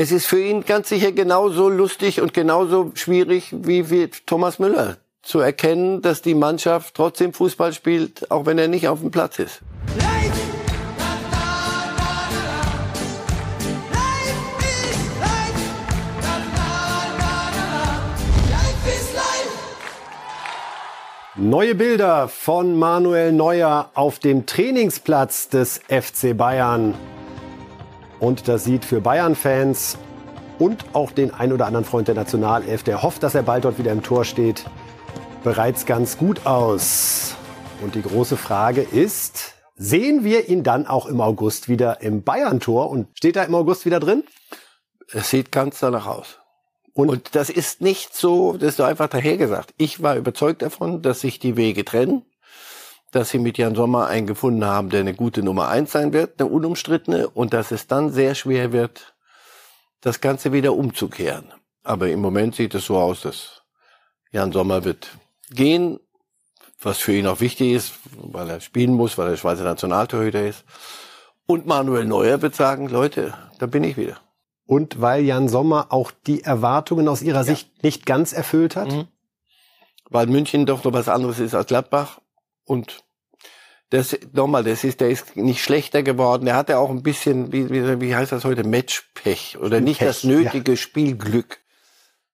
es ist für ihn ganz sicher genauso lustig und genauso schwierig wie für Thomas Müller zu erkennen, dass die Mannschaft trotzdem Fußball spielt, auch wenn er nicht auf dem Platz ist. Neue Bilder von Manuel Neuer auf dem Trainingsplatz des FC Bayern. Und das sieht für Bayern-Fans und auch den ein oder anderen Freund der Nationalelf, der hofft, dass er bald dort wieder im Tor steht, bereits ganz gut aus. Und die große Frage ist, sehen wir ihn dann auch im August wieder im Bayern-Tor? Und steht er im August wieder drin? Es sieht ganz danach aus. Und, und das ist nicht so, das ist so einfach dahergesagt. Ich war überzeugt davon, dass sich die Wege trennen dass sie mit Jan Sommer einen gefunden haben, der eine gute Nummer eins sein wird, eine unumstrittene, und dass es dann sehr schwer wird, das Ganze wieder umzukehren. Aber im Moment sieht es so aus, dass Jan Sommer wird gehen, was für ihn auch wichtig ist, weil er spielen muss, weil er Schweizer Nationaltorhüter ist. Und Manuel Neuer wird sagen, Leute, da bin ich wieder. Und weil Jan Sommer auch die Erwartungen aus Ihrer ja. Sicht nicht ganz erfüllt hat? Mhm. Weil München doch noch was anderes ist als Gladbach und das, nochmal, das ist, der ist nicht schlechter geworden. Er hatte auch ein bisschen, wie, wie, wie heißt das heute, Matchpech oder nicht Pech, das nötige ja. Spielglück.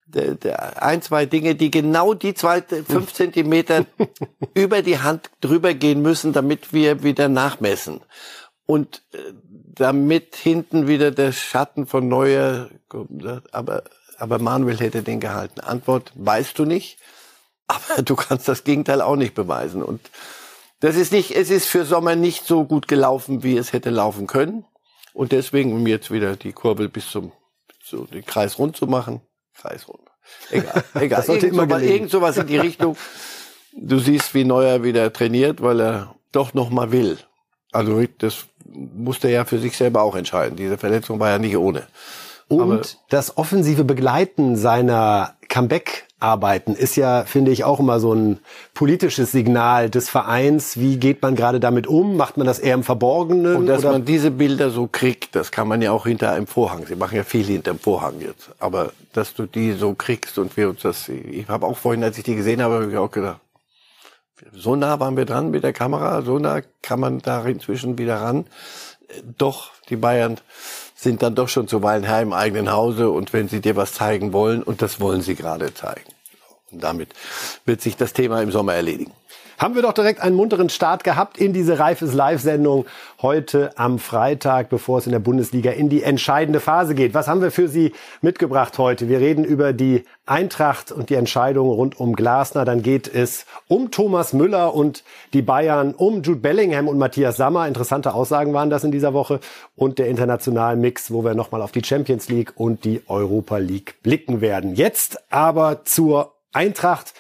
Der, der, ein, zwei Dinge, die genau die zwei, fünf Zentimeter über die Hand drüber gehen müssen, damit wir wieder nachmessen. Und äh, damit hinten wieder der Schatten von Neuer, aber, aber Manuel hätte den gehalten. Antwort, weißt du nicht. Aber du kannst das Gegenteil auch nicht beweisen. Und das ist nicht, es ist für Sommer nicht so gut gelaufen, wie es hätte laufen können. Und deswegen, um jetzt wieder die Kurbel bis zum, so den Kreis rund zu machen, Kreis rund. Egal, egal. Das sollte irgend, immer sowas, irgend sowas in die Richtung. Du siehst, wie Neuer wieder trainiert, weil er doch noch mal will. Also das musste er ja für sich selber auch entscheiden. Diese Verletzung war ja nicht ohne. Und Aber das offensive Begleiten seiner Comeback arbeiten, ist ja, finde ich, auch immer so ein politisches Signal des Vereins. Wie geht man gerade damit um? Macht man das eher im Verborgenen? Und dass oder? man diese Bilder so kriegt, das kann man ja auch hinter einem Vorhang. Sie machen ja viel hinter dem Vorhang jetzt. Aber dass du die so kriegst und wir uns das, ich habe auch vorhin, als ich die gesehen habe, habe ich auch gedacht, so nah waren wir dran mit der Kamera, so nah kann man da inzwischen wieder ran. Doch, die Bayern sind dann doch schon zuweilen Herr im eigenen Hause und wenn sie dir was zeigen wollen, und das wollen sie gerade zeigen. Und damit wird sich das Thema im Sommer erledigen haben wir doch direkt einen munteren Start gehabt in diese Reifes Live-Sendung heute am Freitag, bevor es in der Bundesliga in die entscheidende Phase geht. Was haben wir für Sie mitgebracht heute? Wir reden über die Eintracht und die Entscheidung rund um Glasner. Dann geht es um Thomas Müller und die Bayern, um Jude Bellingham und Matthias Sammer. Interessante Aussagen waren das in dieser Woche. Und der internationalen Mix, wo wir nochmal auf die Champions League und die Europa League blicken werden. Jetzt aber zur Eintracht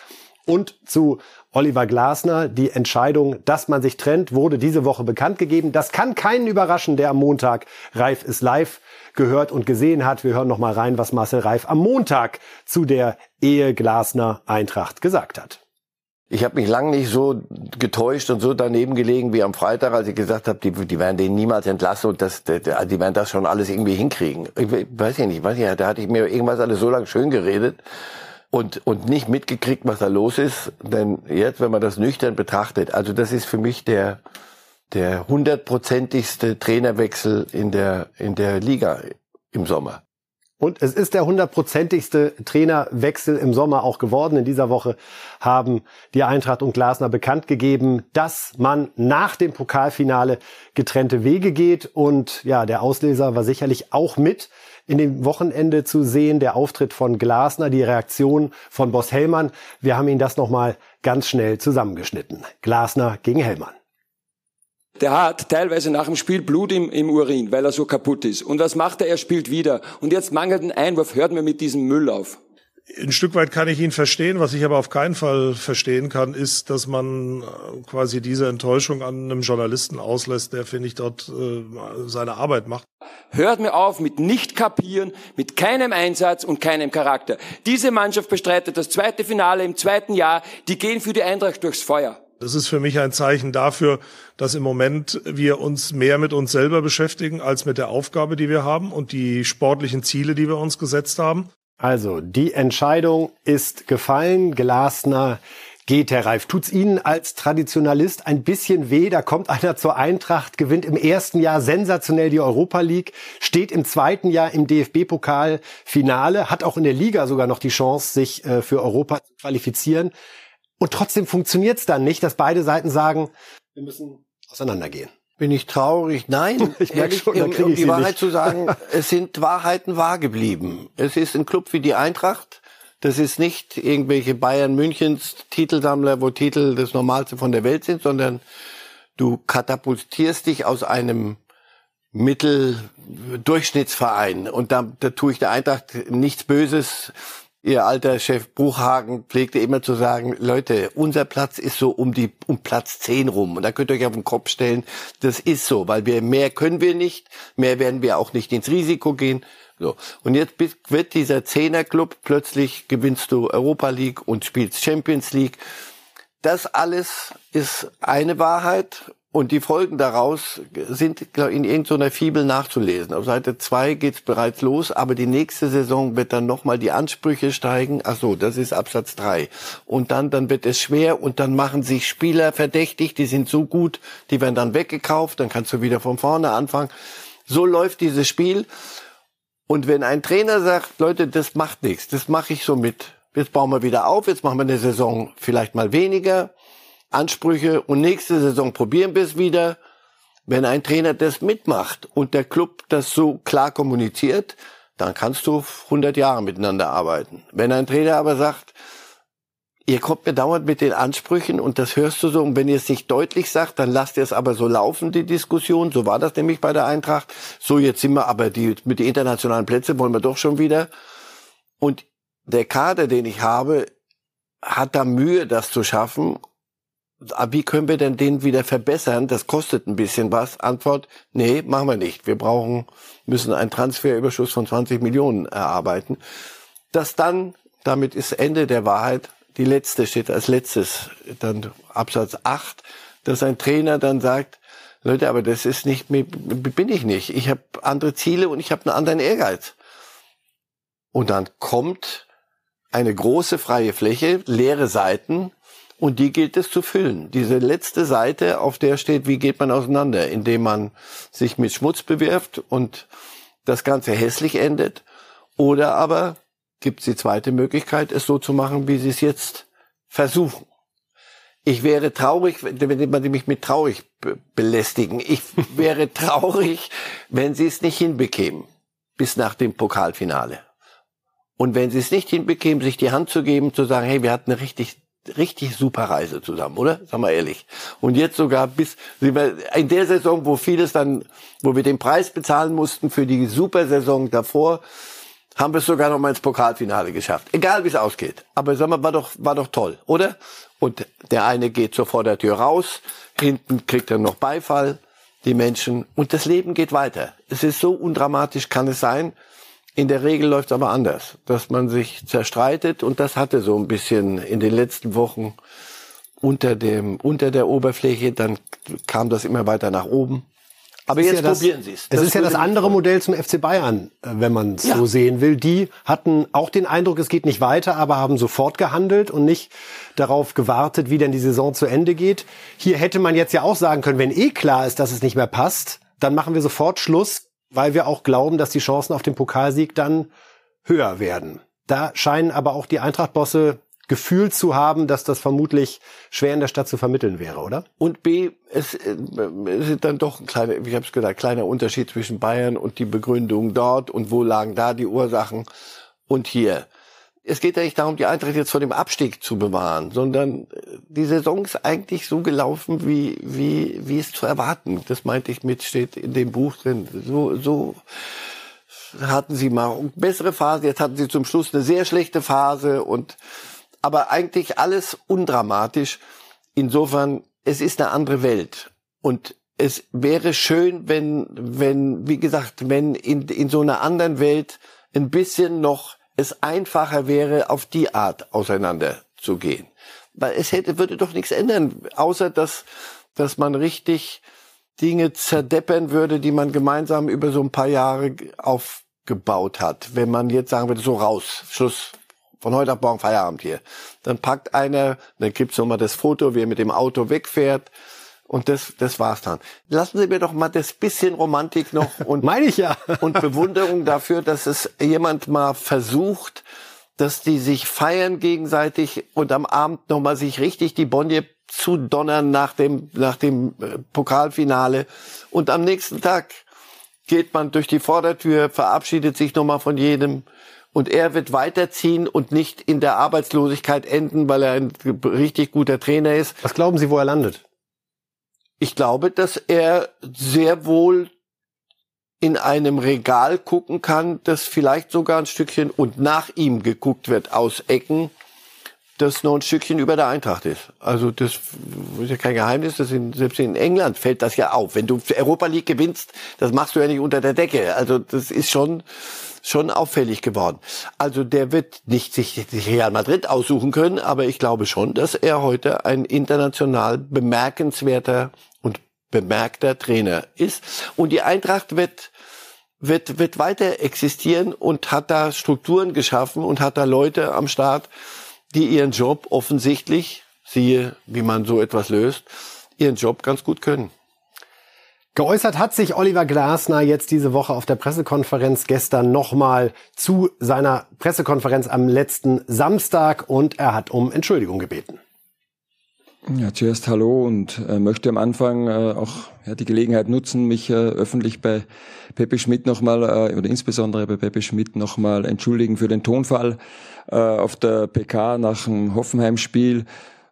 und zu Oliver Glasner. Die Entscheidung, dass man sich trennt, wurde diese Woche bekannt gegeben. Das kann keinen überraschen, der am Montag Reif ist live gehört und gesehen hat. Wir hören noch mal rein, was Marcel Reif am Montag zu der Ehe Glasner Eintracht gesagt hat. Ich habe mich lang nicht so getäuscht und so daneben gelegen wie am Freitag, als ich gesagt habe, die, die werden den niemals entlassen und das, die, die werden das schon alles irgendwie hinkriegen. Ich weiß ja nicht, weiß ja, da hatte ich mir irgendwas alles so lange schön geredet und, und nicht mitgekriegt, was da los ist. Denn jetzt, wenn man das nüchtern betrachtet, also das ist für mich der, der hundertprozentigste Trainerwechsel in der, in der Liga im Sommer. Und es ist der hundertprozentigste Trainerwechsel im Sommer auch geworden. In dieser Woche haben die Eintracht und Glasner bekannt gegeben, dass man nach dem Pokalfinale getrennte Wege geht. Und ja, der Ausleser war sicherlich auch mit in dem Wochenende zu sehen, der Auftritt von Glasner, die Reaktion von Boss Hellmann. Wir haben ihn das nochmal ganz schnell zusammengeschnitten. Glasner gegen Hellmann. Der hat teilweise nach dem Spiel Blut im, im Urin, weil er so kaputt ist. Und was macht er? Er spielt wieder. Und jetzt mangelt ein Einwurf. Hört mir mit diesem Müll auf ein Stück weit kann ich ihn verstehen. Was ich aber auf keinen Fall verstehen kann, ist, dass man äh, quasi diese Enttäuschung an einem Journalisten auslässt, der, finde ich, dort äh, seine Arbeit macht. Hört mir auf mit nicht kapieren, mit keinem Einsatz und keinem Charakter. Diese Mannschaft bestreitet das zweite Finale im zweiten Jahr. Die gehen für die Eintracht durchs Feuer. Das ist für mich ein Zeichen dafür, dass im Moment wir uns mehr mit uns selber beschäftigen als mit der Aufgabe, die wir haben und die sportlichen Ziele, die wir uns gesetzt haben. Also, die Entscheidung ist gefallen. Glasner geht, Herr Reif. Tut's Ihnen als Traditionalist ein bisschen weh? Da kommt einer zur Eintracht, gewinnt im ersten Jahr sensationell die Europa League, steht im zweiten Jahr im DFB-Pokal-Finale, hat auch in der Liga sogar noch die Chance, sich äh, für Europa zu qualifizieren. Und trotzdem funktioniert's dann nicht, dass beide Seiten sagen, wir müssen auseinandergehen. Bin ich traurig? Nein. Ich merke schon, um, um die Wahrheit nicht. zu sagen, es sind Wahrheiten wahr geblieben. Es ist ein Club wie die Eintracht. Das ist nicht irgendwelche Bayern Münchens Titelsammler, wo Titel das Normalste von der Welt sind, sondern du katapultierst dich aus einem Mitteldurchschnittsverein. Und da, da tue ich der Eintracht nichts Böses. Ihr alter Chef Bruchhagen pflegte immer zu sagen, Leute, unser Platz ist so um die um Platz 10 rum. Und da könnt ihr euch auf den Kopf stellen, das ist so, weil wir mehr können wir nicht, mehr werden wir auch nicht ins Risiko gehen. So. Und jetzt wird dieser Zehnerclub, plötzlich gewinnst du Europa League und spielst Champions League. Das alles ist eine Wahrheit und die Folgen daraus sind in irgendeiner Fibel nachzulesen. Auf Seite 2 geht's bereits los, aber die nächste Saison wird dann nochmal die Ansprüche steigen. Ach so, das ist Absatz 3. Und dann, dann wird es schwer und dann machen sich Spieler verdächtig, die sind so gut, die werden dann weggekauft, dann kannst du wieder von vorne anfangen. So läuft dieses Spiel. Und wenn ein Trainer sagt, Leute, das macht nichts, das mache ich so mit. Jetzt bauen wir wieder auf, jetzt machen wir eine Saison vielleicht mal weniger Ansprüche und nächste Saison probieren wir es wieder. Wenn ein Trainer das mitmacht und der Club das so klar kommuniziert, dann kannst du 100 Jahre miteinander arbeiten. Wenn ein Trainer aber sagt, ihr kommt mir dauernd mit den Ansprüchen und das hörst du so und wenn ihr es nicht deutlich sagt, dann lasst ihr es aber so laufen, die Diskussion. So war das nämlich bei der Eintracht. So, jetzt sind wir aber die, mit den internationalen Plätzen wollen wir doch schon wieder. Und der Kader, den ich habe, hat da Mühe, das zu schaffen wie können wir denn den wieder verbessern? Das kostet ein bisschen was. Antwort, nee, machen wir nicht. Wir brauchen, müssen einen Transferüberschuss von 20 Millionen erarbeiten. Das dann, damit ist Ende der Wahrheit, die letzte steht als letztes, dann Absatz 8, dass ein Trainer dann sagt, Leute, aber das ist nicht, bin ich nicht. Ich habe andere Ziele und ich habe einen anderen Ehrgeiz. Und dann kommt eine große freie Fläche, leere Seiten, und die gilt es zu füllen. Diese letzte Seite, auf der steht, wie geht man auseinander, indem man sich mit Schmutz bewirft und das Ganze hässlich endet. Oder aber gibt es die zweite Möglichkeit, es so zu machen, wie sie es jetzt versuchen. Ich wäre traurig, wenn man mich mit traurig belästigen. Ich wäre traurig, wenn sie es nicht hinbekämen bis nach dem Pokalfinale. Und wenn sie es nicht hinbekämen, sich die Hand zu geben, zu sagen, hey, wir hatten eine richtig richtig super Reise zusammen, oder? Sag mal ehrlich. Und jetzt sogar bis in der Saison, wo vieles dann, wo wir den Preis bezahlen mussten für die super Saison davor, haben wir es sogar noch mal ins Pokalfinale geschafft. Egal wie es ausgeht. Aber sag mal, war doch, war doch toll, oder? Und der eine geht so vor der Tür raus, hinten kriegt er noch Beifall, die Menschen, und das Leben geht weiter. Es ist so undramatisch, kann es sein. In der Regel läuft es aber anders, dass man sich zerstreitet und das hatte so ein bisschen in den letzten Wochen unter dem unter der Oberfläche, dann kam das immer weiter nach oben. Aber jetzt ja das, probieren Sie es. Es ist ja das andere Modell zum FC Bayern, äh, wenn man es ja. so sehen will. Die hatten auch den Eindruck, es geht nicht weiter, aber haben sofort gehandelt und nicht darauf gewartet, wie denn die Saison zu Ende geht. Hier hätte man jetzt ja auch sagen können, wenn eh klar ist, dass es nicht mehr passt, dann machen wir sofort Schluss, weil wir auch glauben, dass die Chancen auf den Pokalsieg dann höher werden. Da scheinen aber auch die Eintracht-Bosse Gefühl zu haben, dass das vermutlich schwer in der Stadt zu vermitteln wäre, oder? Und B, es, äh, ist dann doch ein kleiner, ich habe es gesagt, kleiner Unterschied zwischen Bayern und die Begründung dort und wo lagen da die Ursachen und hier es geht ja nicht darum, die Eintracht jetzt vor dem Abstieg zu bewahren, sondern äh, die Saison ist eigentlich so gelaufen, wie, wie, wie es zu erwarten. Das meinte ich mit, steht in dem Buch drin. So, so hatten sie mal bessere Phase, jetzt hatten sie zum Schluss eine sehr schlechte Phase und, aber eigentlich alles undramatisch. Insofern, es ist eine andere Welt. Und es wäre schön, wenn, wenn, wie gesagt, wenn in, in so einer anderen Welt ein bisschen noch es einfacher wäre, auf die Art auseinanderzugehen. weil es hätte, würde doch nichts ändern, außer dass, dass man richtig Dinge zerdeppern würde, die man gemeinsam über so ein paar Jahre aufgebaut hat. Wenn man jetzt sagen würde, so raus, Schluss, von heute auf morgen Feierabend hier. Dann packt einer, dann gibt's nochmal das Foto, wie er mit dem Auto wegfährt. Und das, das war's dann. Lassen Sie mir doch mal das bisschen Romantik noch und meine ich ja und Bewunderung dafür, dass es jemand mal versucht, dass die sich feiern gegenseitig und am Abend noch mal sich richtig die Bonje zu donnern nach dem nach dem äh, Pokalfinale und am nächsten Tag geht man durch die Vordertür, verabschiedet sich noch mal von jedem und er wird weiterziehen und nicht in der Arbeitslosigkeit enden, weil er ein richtig guter Trainer ist. Was glauben Sie, wo er landet? Ich glaube, dass er sehr wohl in einem Regal gucken kann, das vielleicht sogar ein Stückchen und nach ihm geguckt wird aus Ecken, das noch ein Stückchen über der Eintracht ist. Also das ist ja kein Geheimnis, das in, selbst in England fällt das ja auf. Wenn du Europa League gewinnst, das machst du ja nicht unter der Decke. Also das ist schon schon auffällig geworden. Also der wird nicht sich Real Madrid aussuchen können, aber ich glaube schon, dass er heute ein international bemerkenswerter und bemerkter Trainer ist. Und die Eintracht wird wird, wird weiter existieren und hat da Strukturen geschaffen und hat da Leute am Start, die ihren Job offensichtlich, siehe, wie man so etwas löst, ihren Job ganz gut können. Geäußert hat sich Oliver Glasner jetzt diese Woche auf der Pressekonferenz gestern nochmal zu seiner Pressekonferenz am letzten Samstag und er hat um Entschuldigung gebeten. Ja, zuerst hallo und äh, möchte am Anfang äh, auch ja, die Gelegenheit nutzen, mich äh, öffentlich bei Pepe Schmidt nochmal äh, oder insbesondere bei Pepe Schmidt nochmal entschuldigen für den Tonfall äh, auf der PK nach dem Hoffenheim-Spiel.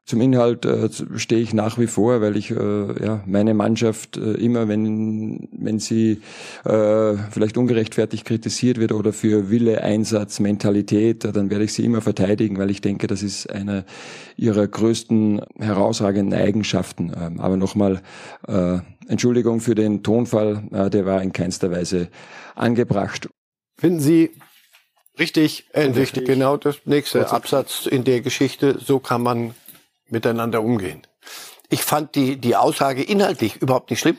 Zum Inhalt äh, stehe ich nach wie vor, weil ich äh, ja, meine Mannschaft äh, immer, wenn, wenn sie äh, vielleicht ungerechtfertigt kritisiert wird oder für Wille, Einsatz, Mentalität, äh, dann werde ich sie immer verteidigen, weil ich denke, das ist eine ihrer größten herausragenden Eigenschaften. Ähm, aber nochmal äh, Entschuldigung für den Tonfall, äh, der war in keinster Weise angebracht. Finden Sie richtig, äh, richtig genau das nächste Absatz in der Geschichte. So kann man miteinander umgehen. Ich fand die, die Aussage inhaltlich überhaupt nicht schlimm.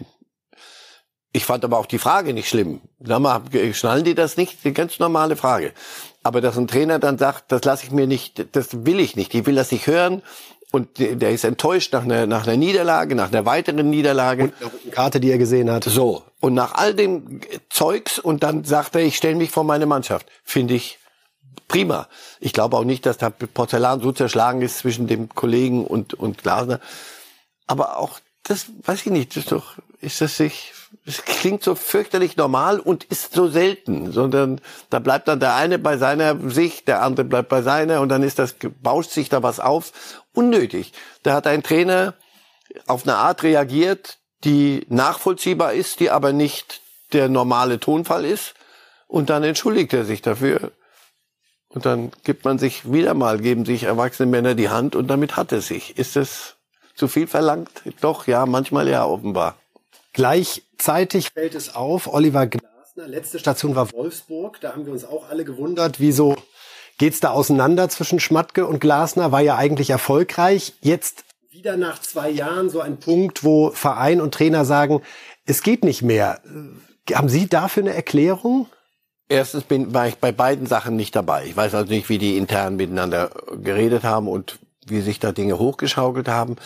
Ich fand aber auch die Frage nicht schlimm. Sag mal, schnallen die das nicht? Eine ganz normale Frage. Aber dass ein Trainer dann sagt, das lasse ich mir nicht, das will ich nicht, ich will das nicht hören. Und der ist enttäuscht nach einer, nach einer Niederlage, nach einer weiteren Niederlage. Und eine Karte, die er gesehen hat. So. Und nach all dem Zeugs und dann sagt er, ich stelle mich vor meine Mannschaft. Finde ich prima. Ich glaube auch nicht, dass da Porzellan so zerschlagen ist zwischen dem Kollegen und, und Glasner. Aber auch das, weiß ich nicht, das ist doch, ist das sich, es klingt so fürchterlich normal und ist so selten, sondern da bleibt dann der eine bei seiner Sicht, der andere bleibt bei seiner und dann ist das, bauscht sich da was auf. Unnötig. Da hat ein Trainer auf eine Art reagiert, die nachvollziehbar ist, die aber nicht der normale Tonfall ist. Und dann entschuldigt er sich dafür. Und dann gibt man sich wieder mal, geben sich erwachsene Männer die Hand und damit hat es sich. Ist es zu viel verlangt? Doch, ja, manchmal ja, offenbar. Gleichzeitig fällt es auf, Oliver Glasner, letzte Station war Wolfsburg, da haben wir uns auch alle gewundert, wieso geht's da auseinander zwischen Schmatke und Glasner, war ja eigentlich erfolgreich. Jetzt wieder nach zwei Jahren so ein Punkt, wo Verein und Trainer sagen, es geht nicht mehr. Haben Sie dafür eine Erklärung? Erstens bin, war ich bei beiden Sachen nicht dabei. Ich weiß also nicht, wie die intern miteinander geredet haben und wie sich da Dinge hochgeschaukelt haben.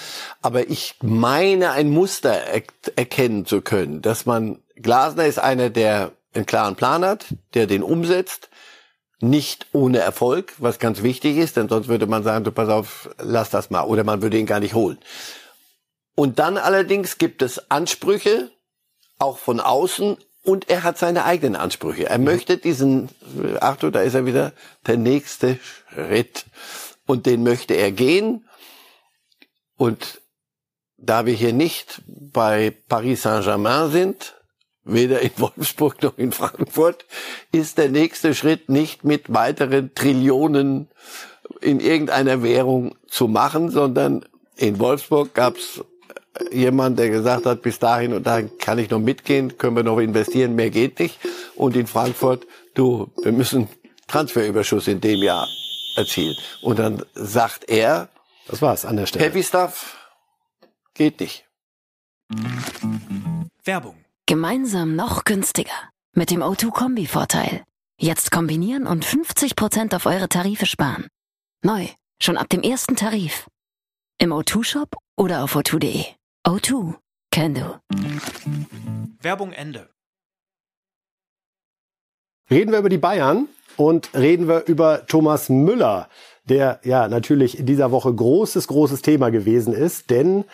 Aber ich meine, ein Muster er erkennen zu können, dass man, Glasner ist einer, der einen klaren Plan hat, der den umsetzt, nicht ohne Erfolg, was ganz wichtig ist, denn sonst würde man sagen, du pass auf, lass das mal, oder man würde ihn gar nicht holen. Und dann allerdings gibt es Ansprüche, auch von außen, und er hat seine eigenen Ansprüche. Er möchte diesen, Achtung, da ist er wieder, der nächste Schritt. Und den möchte er gehen. Und da wir hier nicht bei Paris Saint-Germain sind, weder in Wolfsburg noch in Frankfurt, ist der nächste Schritt nicht mit weiteren Trillionen in irgendeiner Währung zu machen, sondern in Wolfsburg gab's jemand, der gesagt hat, bis dahin und dahin kann ich noch mitgehen, können wir noch investieren, mehr geht nicht. Und in Frankfurt, du, wir müssen Transferüberschuss in dem Jahr erzielen. Und dann sagt er, Das war's an der Stelle. Heavy Stuff geht nicht. Werbung. Gemeinsam noch günstiger. Mit dem O2-Kombi-Vorteil. Jetzt kombinieren und 50% auf eure Tarife sparen. Neu. Schon ab dem ersten Tarif. Im O2-Shop oder auf o2.de. O2. Can do. Werbung Ende. Reden wir über die Bayern und reden wir über Thomas Müller, der ja natürlich in dieser Woche großes, großes Thema gewesen ist, denn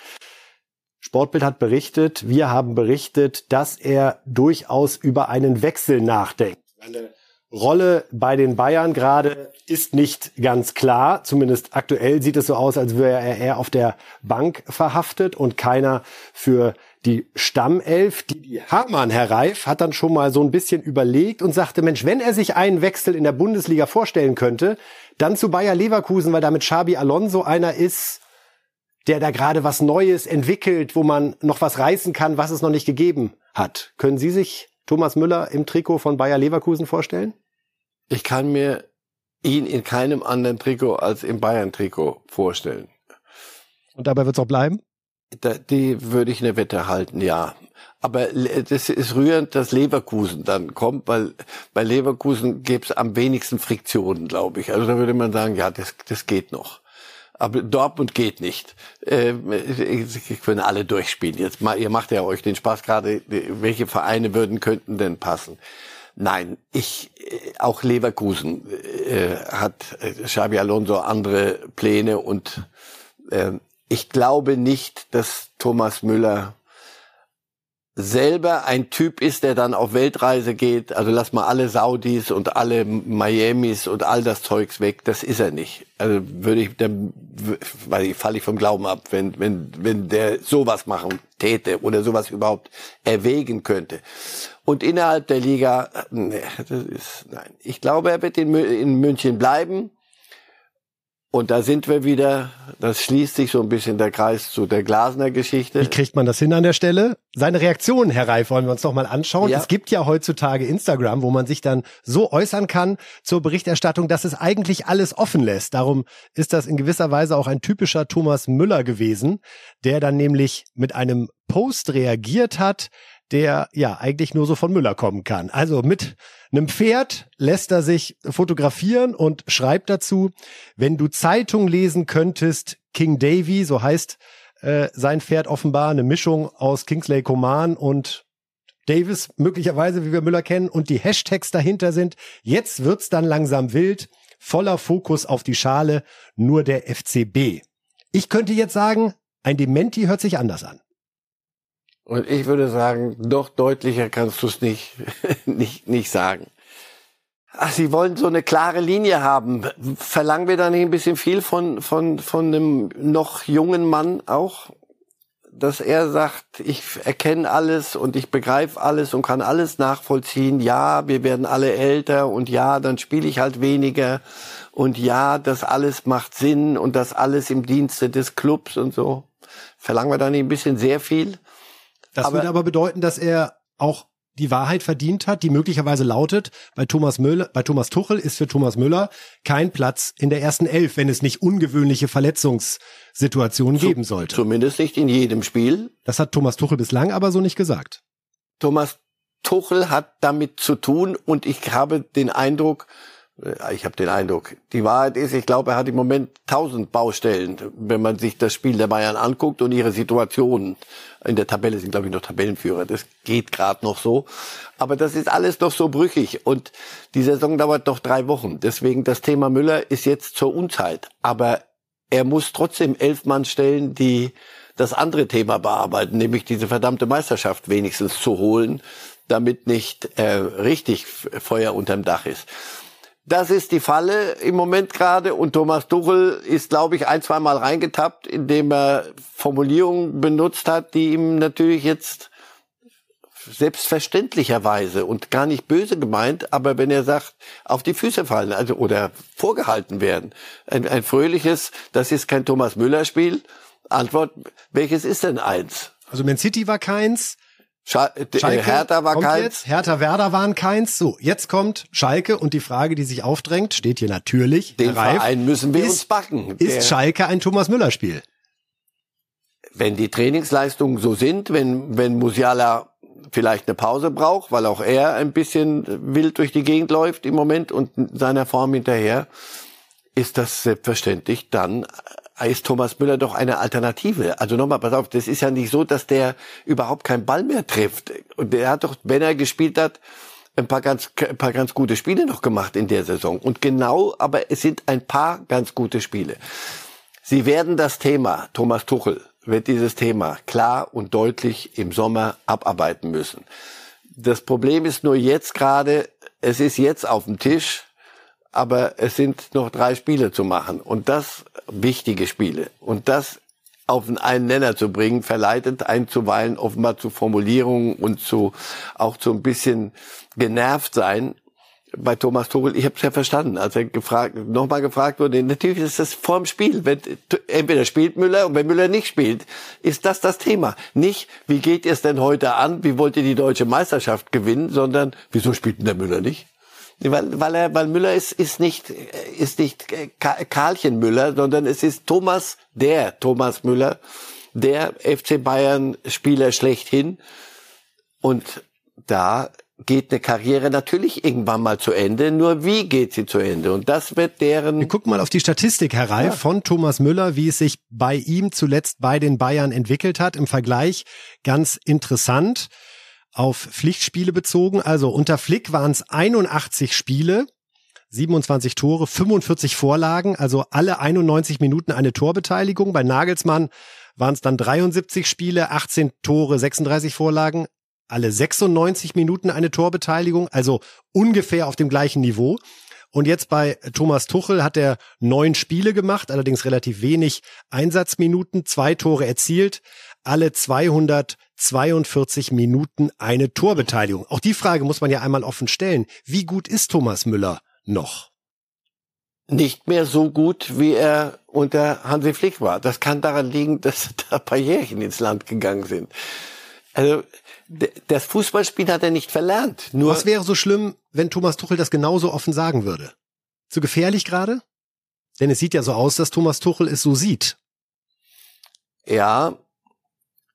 Sportbild hat berichtet, wir haben berichtet, dass er durchaus über einen Wechsel nachdenkt. Eine Rolle bei den Bayern gerade ist nicht ganz klar. Zumindest aktuell sieht es so aus, als wäre er eher auf der Bank verhaftet und keiner für die Stammelf. Die Hamann, Herr Reif, hat dann schon mal so ein bisschen überlegt und sagte, Mensch, wenn er sich einen Wechsel in der Bundesliga vorstellen könnte, dann zu Bayer Leverkusen, weil damit Xabi Alonso einer ist, der da gerade was Neues entwickelt, wo man noch was reißen kann, was es noch nicht gegeben hat. Können Sie sich Thomas Müller im Trikot von Bayer Leverkusen vorstellen? Ich kann mir ihn in keinem anderen Trikot als im Bayern-Trikot vorstellen. Und dabei wird es auch bleiben? Da, die würde ich eine Wette halten, ja. Aber das ist rührend, dass Leverkusen dann kommt, weil bei Leverkusen gäbe es am wenigsten Friktionen, glaube ich. Also da würde man sagen, ja, das, das geht noch. Aber Dortmund geht nicht. Äh, können alle durchspielen. Jetzt mal, ihr macht ja euch den Spaß gerade. Welche Vereine würden könnten denn passen? Nein, ich äh, auch Leverkusen äh, hat äh, Xabi Alonso andere Pläne und äh, ich glaube nicht, dass Thomas Müller selber ein Typ ist, der dann auf Weltreise geht, also lass mal alle Saudis und alle Miamis und all das Zeugs weg, das ist er nicht. Also würde ich, dann weil ich falle ich vom Glauben ab, wenn wenn wenn der sowas machen täte oder sowas überhaupt erwägen könnte. Und innerhalb der Liga, nee, das ist nein. Ich glaube, er wird in, in München bleiben. Und da sind wir wieder, das schließt sich so ein bisschen der Kreis zu der Glasner Geschichte. Wie kriegt man das hin an der Stelle? Seine Reaktionen, Herr Reif, wollen wir uns noch mal anschauen. Ja. Es gibt ja heutzutage Instagram, wo man sich dann so äußern kann zur Berichterstattung, dass es eigentlich alles offen lässt. Darum ist das in gewisser Weise auch ein typischer Thomas Müller gewesen, der dann nämlich mit einem Post reagiert hat, der ja eigentlich nur so von Müller kommen kann. Also mit einem Pferd lässt er sich fotografieren und schreibt dazu, wenn du Zeitung lesen könntest, King Davy, so heißt äh, sein Pferd offenbar, eine Mischung aus Kingsley Coman und Davis, möglicherweise, wie wir Müller kennen, und die Hashtags dahinter sind. Jetzt wird's dann langsam wild, voller Fokus auf die Schale, nur der FCB. Ich könnte jetzt sagen, ein Dementi hört sich anders an. Und ich würde sagen, doch deutlicher kannst du es nicht, nicht, nicht sagen. Ach, Sie wollen so eine klare Linie haben. Verlangen wir da nicht ein bisschen viel von, von, von einem noch jungen Mann auch? Dass er sagt, ich erkenne alles und ich begreife alles und kann alles nachvollziehen. Ja, wir werden alle älter und ja, dann spiele ich halt weniger. Und ja, das alles macht Sinn und das alles im Dienste des Clubs und so. Verlangen wir da nicht ein bisschen sehr viel? Das aber, würde aber bedeuten, dass er auch die Wahrheit verdient hat, die möglicherweise lautet, bei Thomas Müller, bei Thomas Tuchel ist für Thomas Müller kein Platz in der ersten Elf, wenn es nicht ungewöhnliche Verletzungssituationen Zu, geben sollte. Zumindest nicht in jedem Spiel. Das hat Thomas Tuchel bislang aber so nicht gesagt. Thomas Tuchel hat damit zu tun und ich habe den Eindruck, ich habe den Eindruck, die Wahrheit ist, ich glaube, er hat im Moment tausend Baustellen, wenn man sich das Spiel der Bayern anguckt und ihre Situation. In der Tabelle sind, glaube ich, noch Tabellenführer. Das geht gerade noch so. Aber das ist alles noch so brüchig. Und die Saison dauert doch drei Wochen. Deswegen das Thema Müller ist jetzt zur Unzeit. Aber er muss trotzdem elf Mann stellen, die das andere Thema bearbeiten, nämlich diese verdammte Meisterschaft wenigstens zu holen, damit nicht äh, richtig Feuer unterm Dach ist. Das ist die Falle im Moment gerade und Thomas Tuchel ist, glaube ich, ein, zwei Mal reingetappt, indem er Formulierungen benutzt hat, die ihm natürlich jetzt selbstverständlicherweise und gar nicht böse gemeint, aber wenn er sagt, auf die Füße fallen, also oder vorgehalten werden, ein, ein fröhliches, das ist kein Thomas Müller Spiel. Antwort, welches ist denn eins? Also Man City war keins, Scha äh, Schalke Hertha war keins. Jetzt. Hertha Werder waren keins. So, jetzt kommt Schalke und die Frage, die sich aufdrängt, steht hier natürlich. Den Reif, Verein müssen wir ist, uns backen. Ist Der- Schalke ein Thomas Müller Spiel? wenn die Trainingsleistungen so sind, wenn, wenn Musiala vielleicht eine Pause braucht, weil auch er ein bisschen wild durch die Gegend läuft im Moment und seiner Form hinterher, ist das selbstverständlich dann ist Thomas Müller doch eine Alternative. Also nochmal, pass auf, das ist ja nicht so, dass der überhaupt keinen Ball mehr trifft. Und der hat doch, wenn er gespielt hat, ein paar ganz, ein paar ganz gute Spiele noch gemacht in der Saison. Und genau, aber es sind ein paar ganz gute Spiele. Sie werden das Thema, Thomas Tuchel wird dieses Thema klar und deutlich im Sommer abarbeiten müssen. Das Problem ist nur jetzt gerade, es ist jetzt auf dem Tisch, aber es sind noch drei Spiele zu machen und das wichtige Spiele und das auf einen Nenner zu bringen, verleitet einen zuweilen offenbar zu Formulierungen und zu auch zu ein bisschen genervt sein bei Thomas Tuchel. Ich habe es ja verstanden, als er gefragt, nochmal gefragt wurde. Natürlich ist das vorm Spiel. Wenn, entweder spielt Müller und wenn Müller nicht spielt, ist das das Thema. Nicht, wie geht ihr es denn heute an? Wie wollt ihr die deutsche Meisterschaft gewinnen? Sondern, wieso spielt denn der Müller nicht? Weil, weil er, weil Müller ist, ist nicht, ist nicht Ka- Karlchen Müller, sondern es ist Thomas, der Thomas Müller, der FC Bayern Spieler schlechthin. Und da geht eine Karriere natürlich irgendwann mal zu Ende. Nur wie geht sie zu Ende? Und das wird deren. Wir gucken mal auf die Statistik, Herr Reif, von Thomas Müller, wie es sich bei ihm zuletzt bei den Bayern entwickelt hat. Im Vergleich ganz interessant auf Pflichtspiele bezogen. Also unter Flick waren es 81 Spiele, 27 Tore, 45 Vorlagen, also alle 91 Minuten eine Torbeteiligung. Bei Nagelsmann waren es dann 73 Spiele, 18 Tore, 36 Vorlagen, alle 96 Minuten eine Torbeteiligung, also ungefähr auf dem gleichen Niveau. Und jetzt bei Thomas Tuchel hat er neun Spiele gemacht, allerdings relativ wenig Einsatzminuten, zwei Tore erzielt, alle 242 Minuten eine Torbeteiligung. Auch die Frage muss man ja einmal offen stellen. Wie gut ist Thomas Müller noch? nicht mehr so gut, wie er unter Hansi Flick war. Das kann daran liegen, dass da ein paar Jährchen ins Land gegangen sind. Also das Fußballspiel hat er nicht verlernt. Nur Was wäre so schlimm, wenn Thomas Tuchel das genauso offen sagen würde? Zu gefährlich gerade? Denn es sieht ja so aus, dass Thomas Tuchel es so sieht. ja,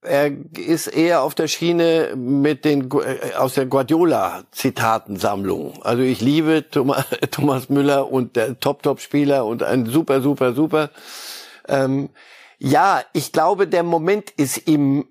er ist eher auf der Schiene mit den Gu- äh, aus der Guardiola-Zitatensammlung. Also ich liebe Thomas, Thomas Müller und der Top-Top-Spieler und ein super, super, super. Ähm, ja, ich glaube, der Moment ist ihm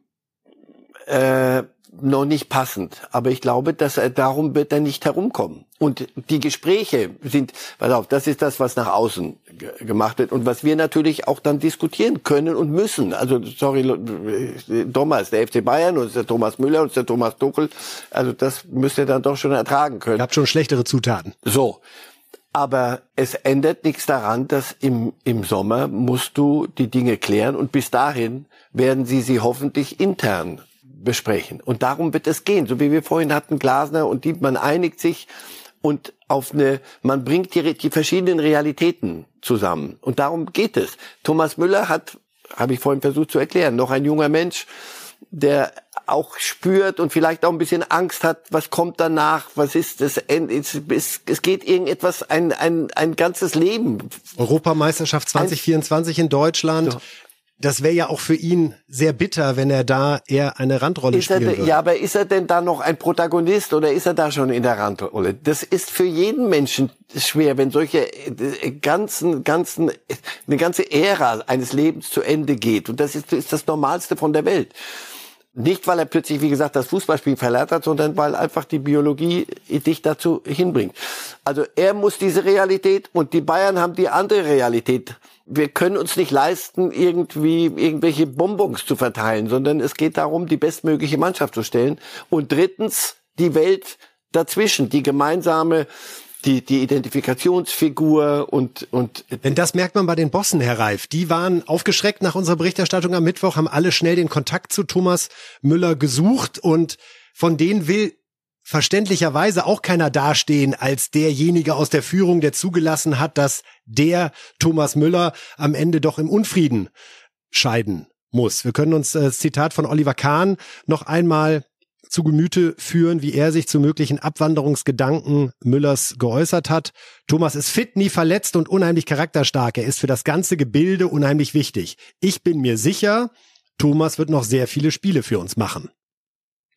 äh, noch nicht passend. Aber ich glaube, dass er darum wird er nicht herumkommen. Und die Gespräche sind, pass auf, das ist das, was nach außen ge gemacht wird und was wir natürlich auch dann diskutieren können und müssen. Also sorry, äh, Thomas, der FC Bayern und der Thomas Müller und der Thomas Tuchel. Also das müsst ihr dann doch schon ertragen können. Ihr habt schon schlechtere Zutaten. So. Aber es ändert nichts daran, dass im, im Sommer musst du die Dinge klären und bis dahin werden sie sie hoffentlich intern besprechen. Und darum wird es gehen. So wie wir vorhin hatten, Glasner und die, man einigt sich und auf eine, man bringt die, die verschiedenen Realitäten zusammen. Und darum geht es. Thomas Müller hat, habe ich vorhin versucht zu erklären, noch ein junger Mensch, der auch spürt und vielleicht auch ein bisschen Angst hat, was kommt danach, was ist das, End- es, es, geht irgendetwas, ein, ein, ein ganzes Leben. Europameisterschaft 2024 in Deutschland. So. Das wäre ja auch für ihn sehr bitter, wenn er da eher eine Randrolle Ist er, spielen würde. ja, aber ist er denn da noch ein Protagonist oder ist er da schon in der Randrolle? Das ist für jeden Menschen schwer, wenn solche äh, ganzen, ganzen, eine ganze Ära eines Lebens zu Ende geht. Und das ist, ist das Normalste von der Welt. Nicht, weil er plötzlich, wie gesagt, das Fußballspiel verlernt hat, sondern weil einfach die Biologie dich dazu hinbringt. Also er muss diese Realität und die Bayern haben die andere Realität. Wir können uns nicht leisten, irgendwie irgendwelche Bonbons zu verteilen, sondern es geht darum, die bestmögliche Mannschaft zu stellen. Und drittens, die Welt dazwischen, die gemeinsame, die, die Identifikationsfigur und, und Denn das merkt man bei den Bossen, Herr Reif. Die waren aufgeschreckt nach unserer Berichterstattung am Mittwoch, haben alle schnell den Kontakt zu Thomas Müller gesucht und von denen will verständlicherweise auch keiner dastehen als derjenige aus der Führung, der zugelassen hat, dass der Thomas Müller am Ende doch im Unfrieden scheiden muss. Wir können uns äh, das Zitat von Oliver Kahn noch einmal zu Gemüte führen, wie er sich zu möglichen Abwanderungsgedanken Müllers geäußert hat. Thomas ist fit, nie verletzt und unheimlich charakterstark. Er ist für das ganze Gebilde unheimlich wichtig. Ich bin mir sicher, Thomas wird noch sehr viele Spiele für uns machen.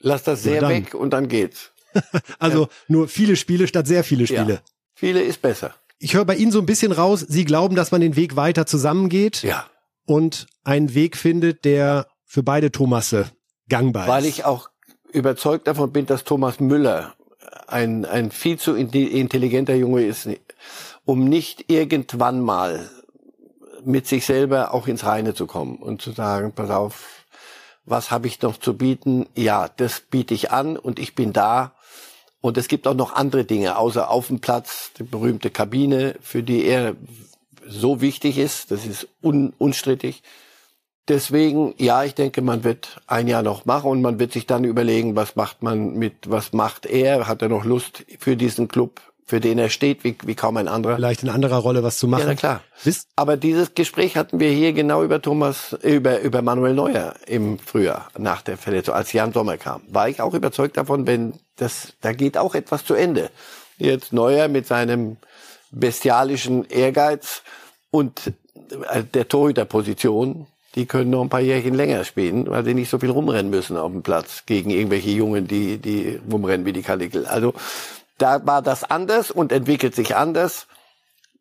Lass das sehr weg und dann geht's. also ja. nur viele Spiele statt sehr viele Spiele. Ja. Viele ist besser. Ich höre bei Ihnen so ein bisschen raus, Sie glauben, dass man den Weg weiter zusammengeht. Ja. Und einen Weg findet, der für beide Thomasse gangbar ist. Weil ich auch überzeugt davon bin, dass Thomas Müller ein, ein viel zu intelligenter Junge ist, um nicht irgendwann mal mit sich selber auch ins Reine zu kommen und zu sagen, pass auf, was habe ich noch zu bieten? Ja, das biete ich an und ich bin da. Und es gibt auch noch andere Dinge, außer auf dem Platz, die berühmte Kabine, für die er so wichtig ist, das ist un, unstrittig. Deswegen, ja, ich denke, man wird ein Jahr noch machen und man wird sich dann überlegen, was macht man mit, was macht er? Hat er noch Lust für diesen Club, für den er steht, wie, wie kaum ein anderer? Vielleicht in anderer Rolle was zu machen. Ja, na klar. Wisst? Aber dieses Gespräch hatten wir hier genau über Thomas, über, über Manuel Neuer im Frühjahr nach der Verletzung, als Jan Sommer kam. War ich auch überzeugt davon, wenn das, da geht auch etwas zu Ende. Jetzt Neuer mit seinem bestialischen Ehrgeiz und äh, der Torhüterposition, die können noch ein paar Jährchen länger spielen, weil sie nicht so viel rumrennen müssen auf dem Platz gegen irgendwelche Jungen, die, die rumrennen wie die Kalickel. Also da war das anders und entwickelt sich anders.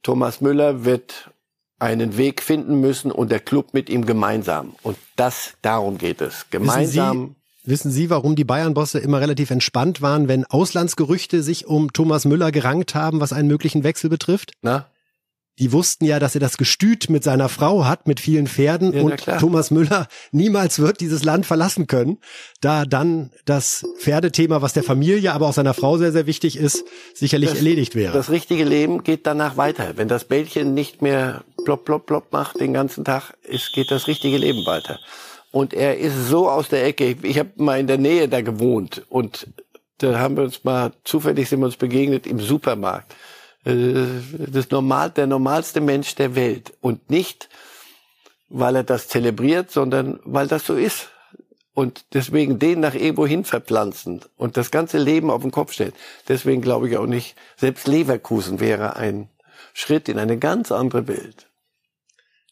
Thomas Müller wird einen Weg finden müssen und der Club mit ihm gemeinsam. Und das, darum geht es. Gemeinsam. Wissen Sie, wissen Sie warum die Bayern-Bosse immer relativ entspannt waren, wenn Auslandsgerüchte sich um Thomas Müller gerankt haben, was einen möglichen Wechsel betrifft? Na? Die wussten ja, dass er das Gestüt mit seiner Frau hat, mit vielen Pferden ja, und Thomas Müller niemals wird dieses Land verlassen können, da dann das Pferdethema, was der Familie, aber auch seiner Frau sehr, sehr wichtig ist, sicherlich das, erledigt wäre. Das richtige Leben geht danach weiter. Wenn das Bällchen nicht mehr plopp, plopp, plopp macht den ganzen Tag, ist, geht das richtige Leben weiter. Und er ist so aus der Ecke. Ich habe mal in der Nähe da gewohnt und da haben wir uns mal, zufällig sind wir uns begegnet im Supermarkt. Äh, das normal, der normalste Mensch der Welt. Und nicht, weil er das zelebriert, sondern weil das so ist. Und deswegen den nach irgendwo hin verpflanzen und das ganze Leben auf den Kopf stellen. Deswegen glaube ich auch nicht, selbst Leverkusen wäre ein Schritt in eine ganz andere Welt.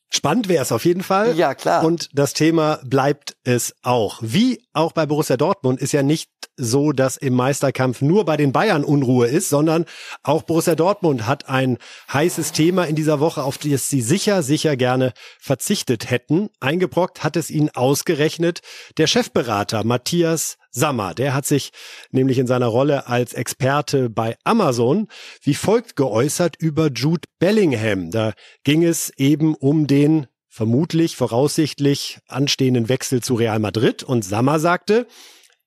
Spannend wäre es auf jeden Fall. Ja, klar. Und das Thema bleibt es auch. Wie auch bei Borussia Dortmund ist ja nicht so, dass im Meisterkampf nur bei den Bayern Unruhe ist, sondern auch Borussia Dortmund hat ein heißes Thema in dieser Woche, auf das sie sicher, sicher gerne verzichtet hätten. Eingebrockt hat es ihnen ausgerechnet der Chefberater Matthias Sammer. Der hat sich nämlich in seiner Rolle als Experte bei Amazon wie folgt geäußert über Jude Bellingham. Da ging es eben um den vermutlich voraussichtlich anstehenden Wechsel zu Real Madrid und Sammer sagte,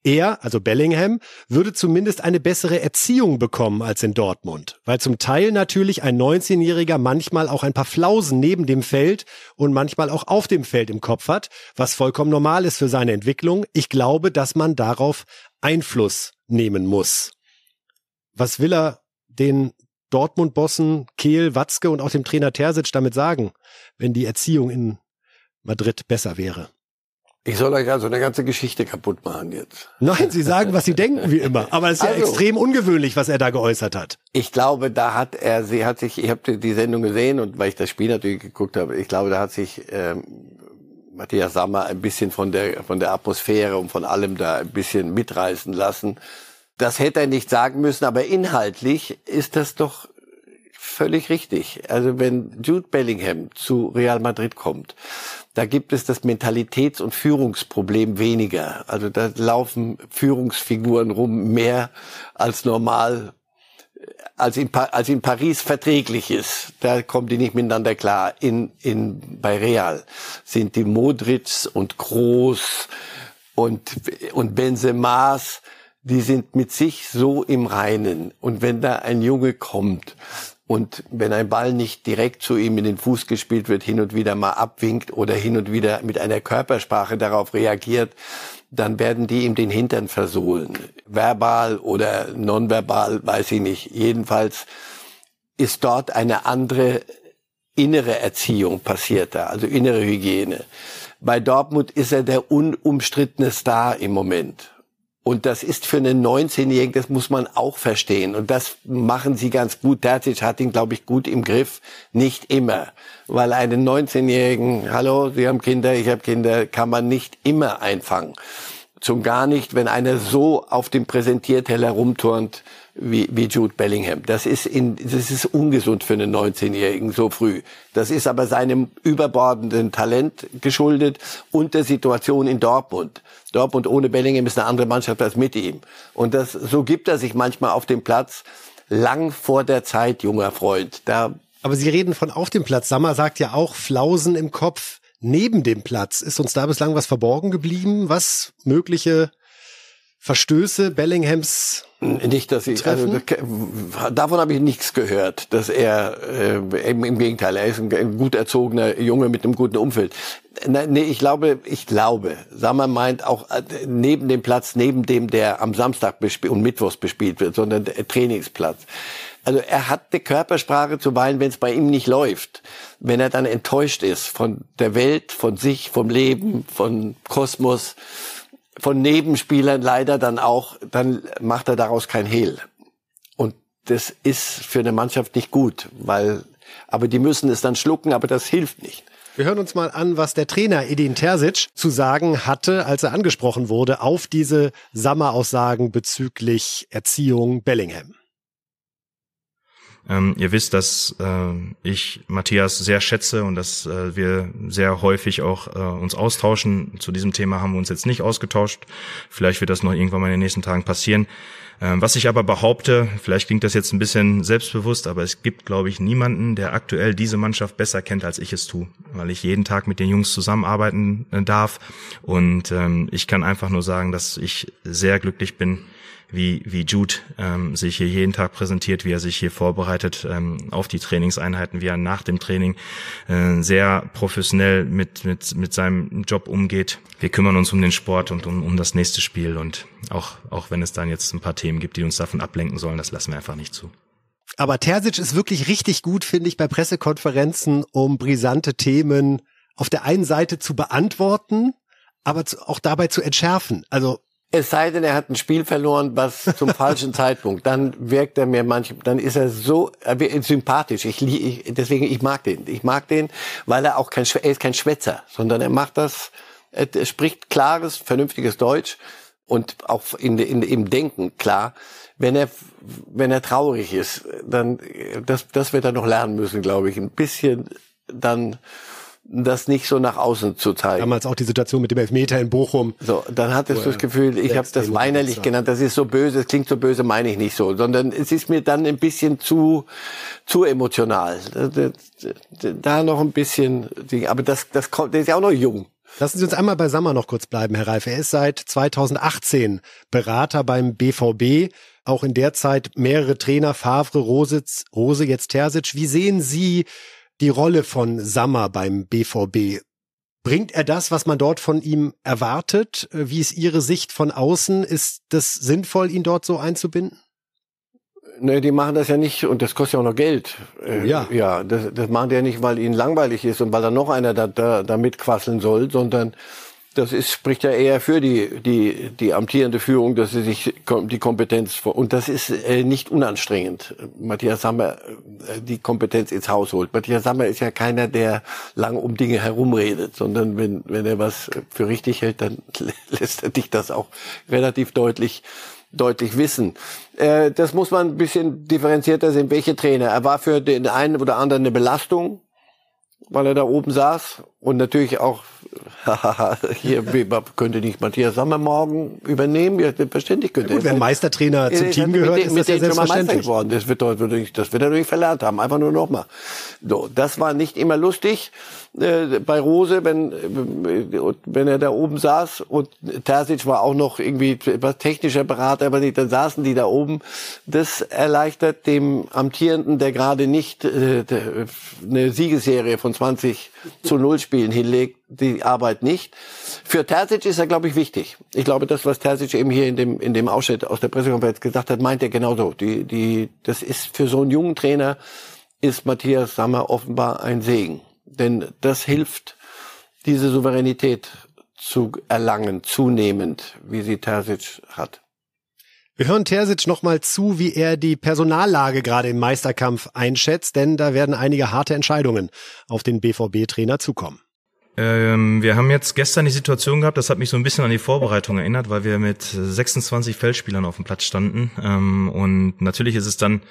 er, also Bellingham, würde zumindest eine bessere Erziehung bekommen als in Dortmund, weil zum Teil natürlich ein 19-Jähriger manchmal auch ein paar Flausen neben dem Feld und manchmal auch auf dem Feld im Kopf hat, was vollkommen normal ist für seine Entwicklung. Ich glaube, dass man darauf Einfluss nehmen muss. Was will er den Dortmund-Bossen Kehl, Watzke und auch dem Trainer Terzic damit sagen, wenn die Erziehung in Madrid besser wäre? Ich soll euch also eine ganze Geschichte kaputt machen jetzt. Nein, Sie sagen, was Sie denken, wie immer. Aber es ist also, ja extrem ungewöhnlich, was er da geäußert hat. Ich glaube, da hat er, sie hat sich, ich habe die Sendung gesehen und weil ich das Spiel natürlich geguckt habe, ich glaube, da hat sich ähm, Matthias Sammer ein bisschen von der von der Atmosphäre und von allem da ein bisschen mitreißen lassen. Das hätte er nicht sagen müssen, aber inhaltlich ist das doch völlig richtig. Also wenn Jude Bellingham zu Real Madrid kommt, da gibt es das Mentalitäts- und Führungsproblem weniger. Also da laufen Führungsfiguren rum mehr als normal, als in, pa als in Paris verträglich ist. Da kommen die nicht miteinander klar. In, in, bei Real sind die Modric und Groß und, und Benzema's, die sind mit sich so im Reinen. Und wenn da ein Junge kommt und wenn ein Ball nicht direkt zu ihm in den Fuß gespielt wird, hin und wieder mal abwinkt oder hin und wieder mit einer Körpersprache darauf reagiert, dann werden die ihm den Hintern versohlen. Verbal oder nonverbal, weiß ich nicht. Jedenfalls ist dort eine andere innere Erziehung passiert da, also innere Hygiene. Bei Dortmund ist er der unumstrittene Star im Moment. Und das ist für einen 19-Jährigen, das muss man auch verstehen. Und das machen sie ganz gut. Terzic hat ihn, glaube ich, gut im Griff. Nicht immer. Weil einen 19-Jährigen, hallo, Sie haben Kinder, ich habe Kinder, kann man nicht immer einfangen. Zum gar nicht, wenn einer so auf dem Präsentierteller rumturnt, wie, wie Jude Bellingham. Das ist, in, das ist ungesund für einen 19-Jährigen so früh. Das ist aber seinem überbordenden Talent geschuldet und der Situation in Dortmund. Dortmund ohne Bellingham ist eine andere Mannschaft als mit ihm. Und das, so gibt er sich manchmal auf dem Platz lang vor der Zeit, junger Freund. Da aber Sie reden von auf dem Platz. Sammer sagt ja auch Flausen im Kopf neben dem Platz. Ist uns da bislang was verborgen geblieben, was mögliche Verstöße Bellinghams nicht, dass ich, also, davon habe ich nichts gehört, dass er, äh, im, im Gegenteil, er ist ein, ein, gut erzogener Junge mit einem guten Umfeld. Nee, ich glaube, ich glaube, Sammer meint auch äh, neben dem Platz, neben dem, der am Samstag und Mittwochs bespielt wird, sondern der Trainingsplatz. Also er hat die Körpersprache zuweilen, wenn es bei ihm nicht läuft, wenn er dann enttäuscht ist von der Welt, von sich, vom Leben, von Kosmos, von Nebenspielern leider dann auch, dann macht er daraus kein Hehl. Und das ist für eine Mannschaft nicht gut, weil, aber die müssen es dann schlucken, aber das hilft nicht. Wir hören uns mal an, was der Trainer Edin Terzic zu sagen hatte, als er angesprochen wurde auf diese Sammeraussagen bezüglich Erziehung Bellingham. Ähm, ihr wisst, dass äh, ich Matthias sehr schätze und dass äh, wir sehr häufig auch äh, uns austauschen. Zu diesem Thema haben wir uns jetzt nicht ausgetauscht. Vielleicht wird das noch irgendwann mal in den nächsten Tagen passieren. Ähm, was ich aber behaupte, vielleicht klingt das jetzt ein bisschen selbstbewusst, aber es gibt, glaube ich, niemanden, der aktuell diese Mannschaft besser kennt, als ich es tue, weil ich jeden Tag mit den Jungs zusammenarbeiten äh, darf. Und ähm, ich kann einfach nur sagen, dass ich sehr glücklich bin, wie, wie Jude ähm, sich hier jeden Tag präsentiert, wie er sich hier vorbereitet ähm, auf die Trainingseinheiten, wie er nach dem Training äh, sehr professionell mit, mit, mit seinem Job umgeht. Wir kümmern uns um den Sport und um, um das nächste Spiel und auch, auch wenn es dann jetzt ein paar Themen gibt, die uns davon ablenken sollen, das lassen wir einfach nicht zu. Aber Terzic ist wirklich richtig gut, finde ich, bei Pressekonferenzen, um brisante Themen auf der einen Seite zu beantworten, aber auch dabei zu entschärfen. Also es sei denn, er hat ein Spiel verloren, was zum falschen Zeitpunkt. Dann wirkt er mir manchmal, dann ist er so er sympathisch. Ich, ich, deswegen, ich mag den. Ich mag den, weil er auch kein, er ist kein Schwätzer, sondern er macht das, er, er spricht klares, vernünftiges Deutsch und auch in, in, im Denken klar. Wenn er, wenn er traurig ist, dann, das, das wird er noch lernen müssen, glaube ich. Ein bisschen dann, das nicht so nach außen zu zeigen. Damals auch die Situation mit dem Elfmeter in Bochum. So, dann hattest du das Gefühl, ich habe das weinerlich genannt, das ist so böse, das klingt so böse, meine ich nicht so, sondern es ist mir dann ein bisschen zu zu emotional. Da noch ein bisschen, aber das das kommt, der ist ja auch noch jung. Lassen Sie uns einmal bei Sammer noch kurz bleiben, Herr Reif. Er ist seit 2018 Berater beim BVB. Auch in der Zeit mehrere Trainer, Favre, Rositz, Rose, jetzt Terzic. Wie sehen Sie die Rolle von Sammer beim BVB. Bringt er das, was man dort von ihm erwartet? Wie ist Ihre Sicht von außen? Ist das sinnvoll, ihn dort so einzubinden? Ne, die machen das ja nicht und das kostet ja auch noch Geld. Äh, ja. Ja, das, das machen die ja nicht, weil ihnen langweilig ist und weil da noch einer da, da, da mitquasseln soll, sondern das ist, spricht ja eher für die, die, die amtierende Führung, dass sie sich die Kompetenz vor, und das ist äh, nicht unanstrengend. Matthias Sammer äh, die Kompetenz ins Haus holt. Matthias Sammer ist ja keiner, der lang um Dinge herumredet, sondern wenn, wenn er was für richtig hält, dann lässt er dich das auch relativ deutlich deutlich wissen. Äh, das muss man ein bisschen differenzierter sehen. Welche Trainer? Er war für den einen oder anderen eine Belastung, weil er da oben saß und natürlich auch hier könnte nicht Matthias Sommer morgen übernehmen. Ja, selbstverständlich könnte ja, gut, Wenn Meistertrainer zum Team gehört, mit, ist das ja selbstverständlich. Geworden. Das wird, das wird er durch verlernt haben. Einfach nur nochmal. So, das war nicht immer lustig äh, bei Rose, wenn, äh, wenn er da oben saß und Terzic war auch noch irgendwie etwas technischer Berater, aber nicht, dann saßen die da oben. Das erleichtert dem Amtierenden, der gerade nicht äh, eine Siegesserie von 20 zu 0 Spielen hinlegt, die Arbeit nicht. Für Terzic ist er, glaube ich, wichtig. Ich glaube, das, was Terzic eben hier in dem, in dem Ausschnitt aus der Pressekonferenz gesagt hat, meint er genauso. Die, die, das ist für so einen jungen Trainer ist Matthias Sammer offenbar ein Segen. Denn das hilft, diese Souveränität zu erlangen, zunehmend, wie sie Terzic hat. Wir hören Terzic nochmal zu, wie er die Personallage gerade im Meisterkampf einschätzt, denn da werden einige harte Entscheidungen auf den BVB-Trainer zukommen. Ähm, wir haben jetzt gestern die Situation gehabt, das hat mich so ein bisschen an die Vorbereitung erinnert, weil wir mit 26 Feldspielern auf dem Platz standen. Ähm, und natürlich ist es dann,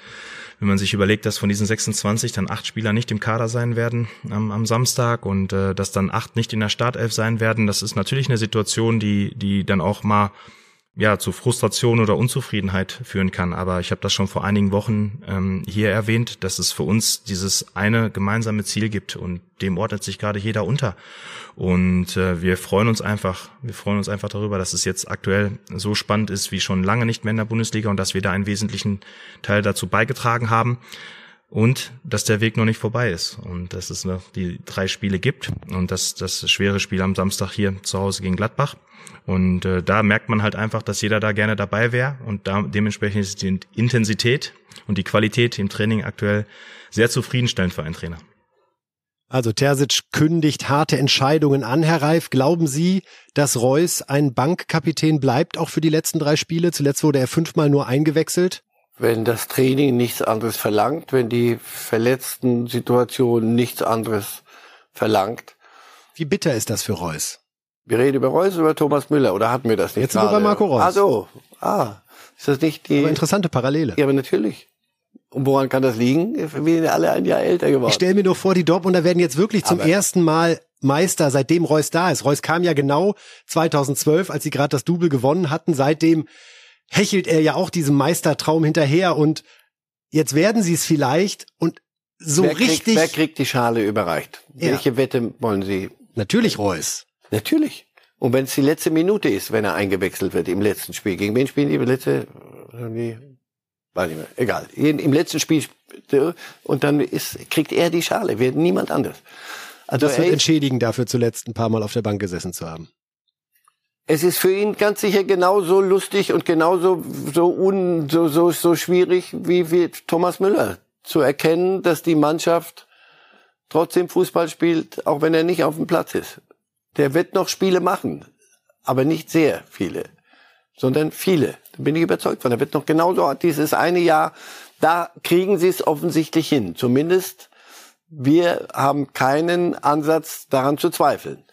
wenn man sich überlegt, dass von diesen 26 dann acht Spieler nicht im Kader sein werden am, am Samstag und äh, dass dann acht nicht in der Startelf sein werden, das ist natürlich eine Situation, die, die dann auch mal ja zu Frustration oder Unzufriedenheit führen kann. Aber ich habe das schon vor einigen Wochen ähm, hier erwähnt, dass es für uns dieses eine gemeinsame Ziel gibt und dem ordnet sich gerade jeder unter. Und äh, wir freuen uns einfach, wir freuen uns einfach darüber, dass es jetzt aktuell so spannend ist wie schon lange nicht mehr in der Bundesliga und dass wir da einen wesentlichen Teil dazu beigetragen haben und dass der Weg noch nicht vorbei ist und dass es noch die drei Spiele gibt und dass das schwere Spiel am Samstag hier zu Hause gegen Gladbach und äh, da merkt man halt einfach, dass jeder da gerne dabei wäre und da dementsprechend ist die Intensität und die Qualität im Training aktuell sehr zufriedenstellend für einen Trainer. Also Terzic kündigt harte Entscheidungen an, Herr Reif. Glauben Sie, dass Reus ein Bankkapitän bleibt, auch für die letzten drei Spiele? Zuletzt wurde er fünfmal nur eingewechselt. Wenn das Training nichts anderes verlangt, wenn die verletzten Situation nichts anderes verlangt. Wie bitter ist das für Reus? Wir reden über Reus oder über Thomas Müller oder hatten wir das nicht? Jetzt sind wir bei Marco Reus. Ah so, ah, ist das nicht die? Aber interessante Parallele. Ja, aber natürlich. Und woran kann das liegen? Wir sind alle ein Jahr älter geworden. Ich stelle mir nur vor, die Dortmunder werden jetzt wirklich zum aber ersten Mal Meister, seitdem Reus da ist. Reus kam ja genau 2012, als sie gerade das Double gewonnen hatten. Seitdem hechelt er ja auch diesem Meistertraum hinterher und jetzt werden sie es vielleicht und so wer richtig. Kriegt, wer kriegt die Schale überreicht? Ja. Welche Wette wollen Sie? Natürlich Reus. Natürlich. Und wenn es die letzte Minute ist, wenn er eingewechselt wird im letzten Spiel. Gegen wen spielen die letzte? Irgendwie, weiß nicht mehr. Egal. Im letzten Spiel und dann ist, kriegt er die Schale, wird niemand anders. Also das wird entschädigen dafür, zuletzt ein paar Mal auf der Bank gesessen zu haben. Es ist für ihn ganz sicher genauso lustig und genauso so un, so, so, so schwierig wie, wie Thomas Müller zu erkennen, dass die Mannschaft trotzdem Fußball spielt, auch wenn er nicht auf dem Platz ist. Der wird noch Spiele machen, aber nicht sehr viele, sondern viele. Da bin ich überzeugt von. Er wird noch genauso dieses eine Jahr, da kriegen sie es offensichtlich hin. Zumindest wir haben keinen Ansatz daran zu zweifeln.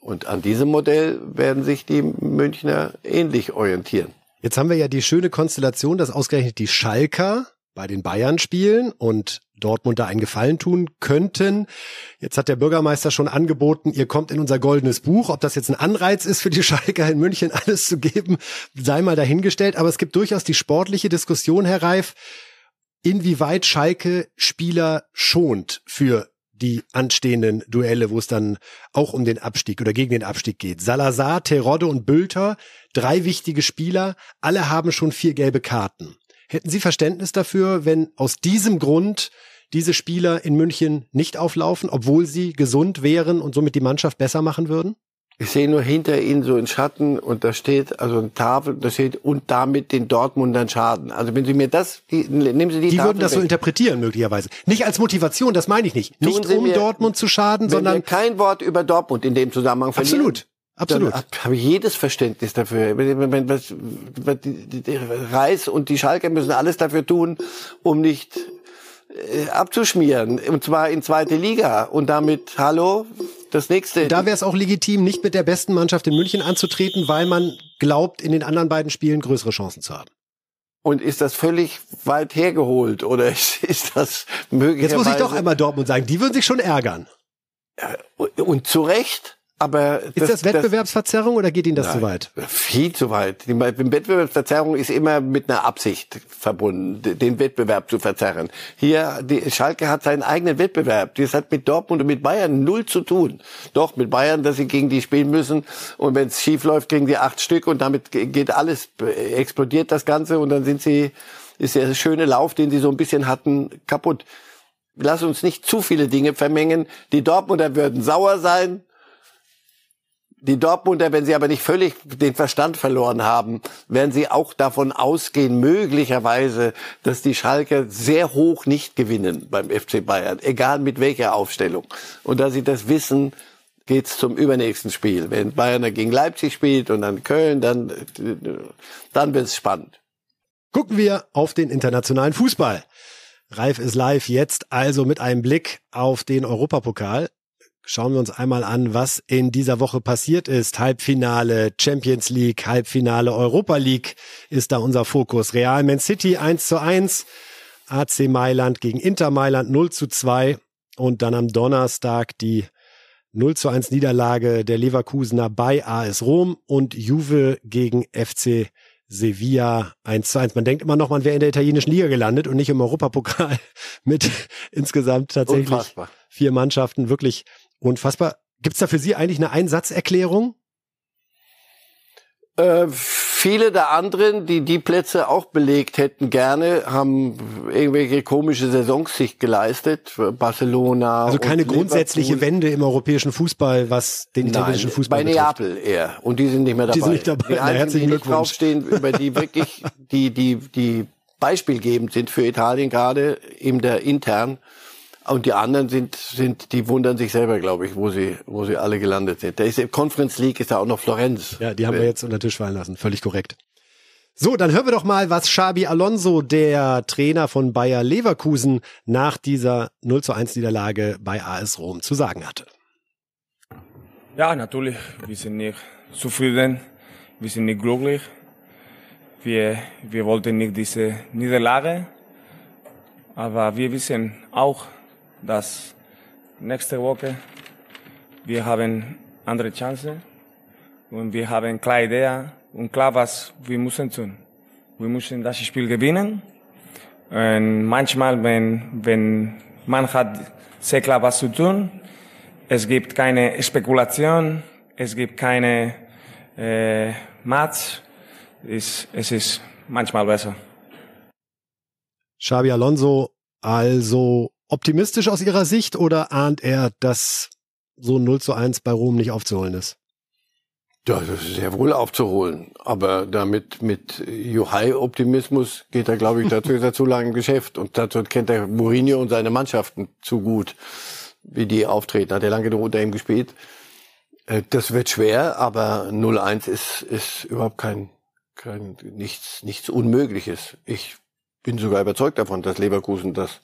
Und an diesem Modell werden sich die Münchner ähnlich orientieren. Jetzt haben wir ja die schöne Konstellation, dass ausgerechnet die Schalker bei den Bayern spielen und Dortmund da einen Gefallen tun könnten. Jetzt hat der Bürgermeister schon angeboten, ihr kommt in unser goldenes Buch. Ob das jetzt ein Anreiz ist für die Schalker in München alles zu geben, sei mal dahingestellt. Aber es gibt durchaus die sportliche Diskussion, Herr Reif, inwieweit Schalke Spieler schont für die anstehenden Duelle, wo es dann auch um den Abstieg oder gegen den Abstieg geht. Salazar, Terodde und Bülter, drei wichtige Spieler, alle haben schon vier gelbe Karten. Hätten Sie Verständnis dafür, wenn aus diesem Grund diese Spieler in München nicht auflaufen, obwohl sie gesund wären und somit die Mannschaft besser machen würden? Ich sehe nur hinter ihnen so in Schatten und da steht also eine Tafel, da steht und damit den Dortmundern Schaden. Also wenn Sie mir das, die, nehmen Sie die Die Tafel würden das weg. so interpretieren möglicherweise. Nicht als Motivation, das meine ich nicht. Nicht um mir- Dortmund zu schaden, sondern kein Wort über Dortmund in dem Zusammenhang verlieren. absolut, absolut. Dann habe ich jedes Verständnis dafür. Was- was- Reis und die Schalker müssen alles dafür tun, um nicht äh, abzuschmieren. Und zwar in zweite Liga. Und damit, hallo, das nächste. Da wäre es auch legitim, nicht mit der besten Mannschaft in München anzutreten, weil man glaubt, in den anderen beiden Spielen größere Chancen zu haben. und ist das völlig weit hergeholt? Oder ist, ist das möglicherweise... Jetzt muss ich doch einmal Dortmund sagen, die würden sich schon ärgern. Und, und zu Recht, aber... Ist das, Wettbewerbsverzerrung oder geht Ihnen das zu Nein, weit? Viel zu weit. Die Wettbewerbsverzerrung ist immer mit einer Absicht verbunden, den Wettbewerb zu verzerren. Hier, die Schalke hat seinen eigenen Wettbewerb. Das hat mit Dortmund und mit Bayern null zu tun. Doch, mit Bayern, dass sie gegen die spielen müssen. Und wenn es schief läuft, kriegen die acht Stück und damit ge- geht alles, explodiert das Ganze und dann sind sie, ist der schöne Lauf, den sie so ein bisschen hatten, kaputt. Lass uns nicht zu viele Dinge vermengen. Die Dortmunder würden sauer sein, die Dortmunder, wenn sie aber nicht völlig den Verstand verloren haben, werden sie auch davon ausgehen, möglicherweise, dass die Schalker sehr hoch nicht gewinnen beim FC Bayern, egal mit welcher Aufstellung. Und da sie das wissen, geht's zum übernächsten Spiel. Wenn Bayern gegen Leipzig spielt und dann Köln, dann, dann wird's spannend. Gucken wir auf den internationalen Fußball. Reif ist live jetzt also mit einem Blick auf den Europapokal. Schauen wir uns einmal an, was in dieser Woche passiert ist. Halbfinale Champions League, Halbfinale Europa League ist da unser Fokus. Real Man City 1 zu 1, AC Mailand gegen Inter Mailand 0 zu 2 und dann am Donnerstag die 0 zu 1 Niederlage der Leverkusener bei AS Rom und Juve gegen FC Sevilla 1 zu 1. Man denkt immer noch, man wäre in der italienischen Liga gelandet und nicht im Europapokal mit insgesamt tatsächlich Unfassbar. vier Mannschaften. Wirklich unfassbar. Gibt es da für Sie eigentlich eine Einsatzerklärung? Äh, viele der anderen, die die Plätze auch belegt hätten gerne, haben irgendwelche komische Saisons sich geleistet. Barcelona. Also keine grundsätzliche Wende im europäischen Fußball, was den italienischen Nein, Fußball bei betrifft. Neapel eher. Und die sind nicht mehr dabei. Die sind nicht dabei. Die Na, herzlichen die Glückwunsch. draufstehen, über die wirklich, die, die, die beispielgebend sind für Italien gerade, eben der intern. Und die anderen sind, sind, die wundern sich selber, glaube ich, wo sie, wo sie alle gelandet sind. Da ist Conference League ist ja auch noch Florenz. Ja, die haben wir jetzt unter den Tisch fallen lassen. Völlig korrekt. So, dann hören wir doch mal, was Xabi Alonso, der Trainer von Bayer Leverkusen, nach dieser 0 zu 1 Niederlage bei AS Rom zu sagen hatte. Ja, natürlich. Wir sind nicht zufrieden. Wir sind nicht glücklich. Wir, wir wollten nicht diese Niederlage. Aber wir wissen auch, dass nächste Woche wir haben andere Chancen und wir haben klare Idee und klar, was wir müssen tun. Wir müssen das Spiel gewinnen. Und manchmal, wenn, wenn man hat sehr klar was zu tun, es gibt keine Spekulation, es gibt keine äh, Match, es, es ist manchmal besser. Xabi Alonso also optimistisch aus Ihrer Sicht oder ahnt er, dass so ein 0 zu 1 bei Rom nicht aufzuholen ist? Ja, das ist sehr wohl aufzuholen. Aber damit mit Juhai-Optimismus geht er, glaube ich, dazu ist er zu lange im Geschäft. Und dazu kennt er Mourinho und seine Mannschaften zu gut, wie die auftreten. Hat er lange genug unter ihm gespielt. Äh, das wird schwer, aber 0-1 ist, ist überhaupt kein, kein, nichts, nichts Unmögliches. Ich bin sogar überzeugt davon, dass Leverkusen das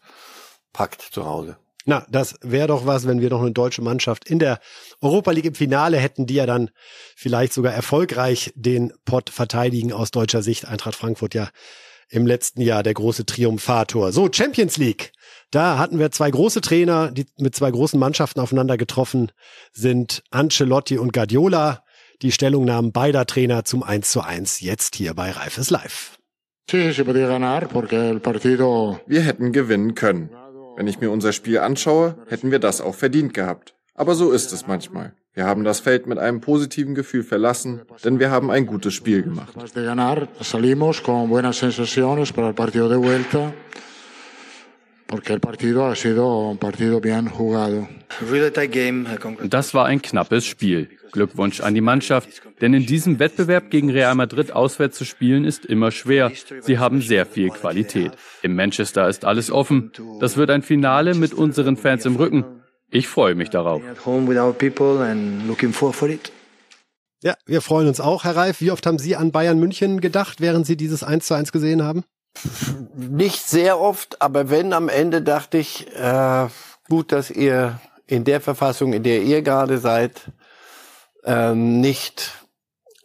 packt zu Hause. Na, das wäre doch was, wenn wir doch eine deutsche Mannschaft in der Europa League im Finale hätten, die ja dann vielleicht sogar erfolgreich den Pott verteidigen aus deutscher Sicht. Eintracht Frankfurt ja im letzten Jahr der große Triumphator. So, Champions League. Da hatten wir zwei große Trainer, die mit zwei großen Mannschaften aufeinander getroffen sind. Ancelotti und Guardiola. Die Stellungnahmen beider Trainer zum 1 zu 1 jetzt hier bei Reifes Live. Wir hätten gewinnen können. Wenn ich mir unser Spiel anschaue, hätten wir das auch verdient gehabt. Aber so ist es manchmal. Wir haben das Feld mit einem positiven Gefühl verlassen, denn wir haben ein gutes Spiel gemacht. Das war ein knappes Spiel. Glückwunsch an die Mannschaft, denn in diesem Wettbewerb gegen Real Madrid auswärts zu spielen ist immer schwer. Sie haben sehr viel Qualität. Im Manchester ist alles offen. Das wird ein Finale mit unseren Fans im Rücken. Ich freue mich darauf. Ja, wir freuen uns auch, Herr Reif. Wie oft haben Sie an Bayern München gedacht, während Sie dieses 1 zu 1 gesehen haben? Nicht sehr oft, aber wenn am Ende dachte ich, äh, gut, dass ihr in der Verfassung, in der ihr gerade seid, ähm, nicht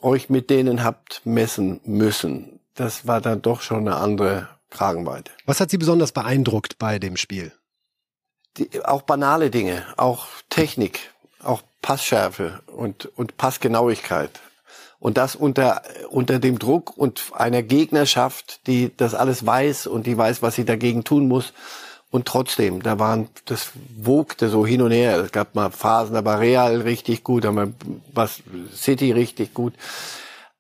euch mit denen habt messen müssen. Das war dann doch schon eine andere Kragenweite. Was hat Sie besonders beeindruckt bei dem Spiel? Die, auch banale Dinge, auch Technik, auch Passschärfe und, und Passgenauigkeit. Und das unter, unter dem Druck und einer Gegnerschaft, die das alles weiß und die weiß, was sie dagegen tun muss. Und trotzdem, da waren, das wogte so hin und her. Es gab mal Phasen, da war Real richtig gut, da war was City richtig gut.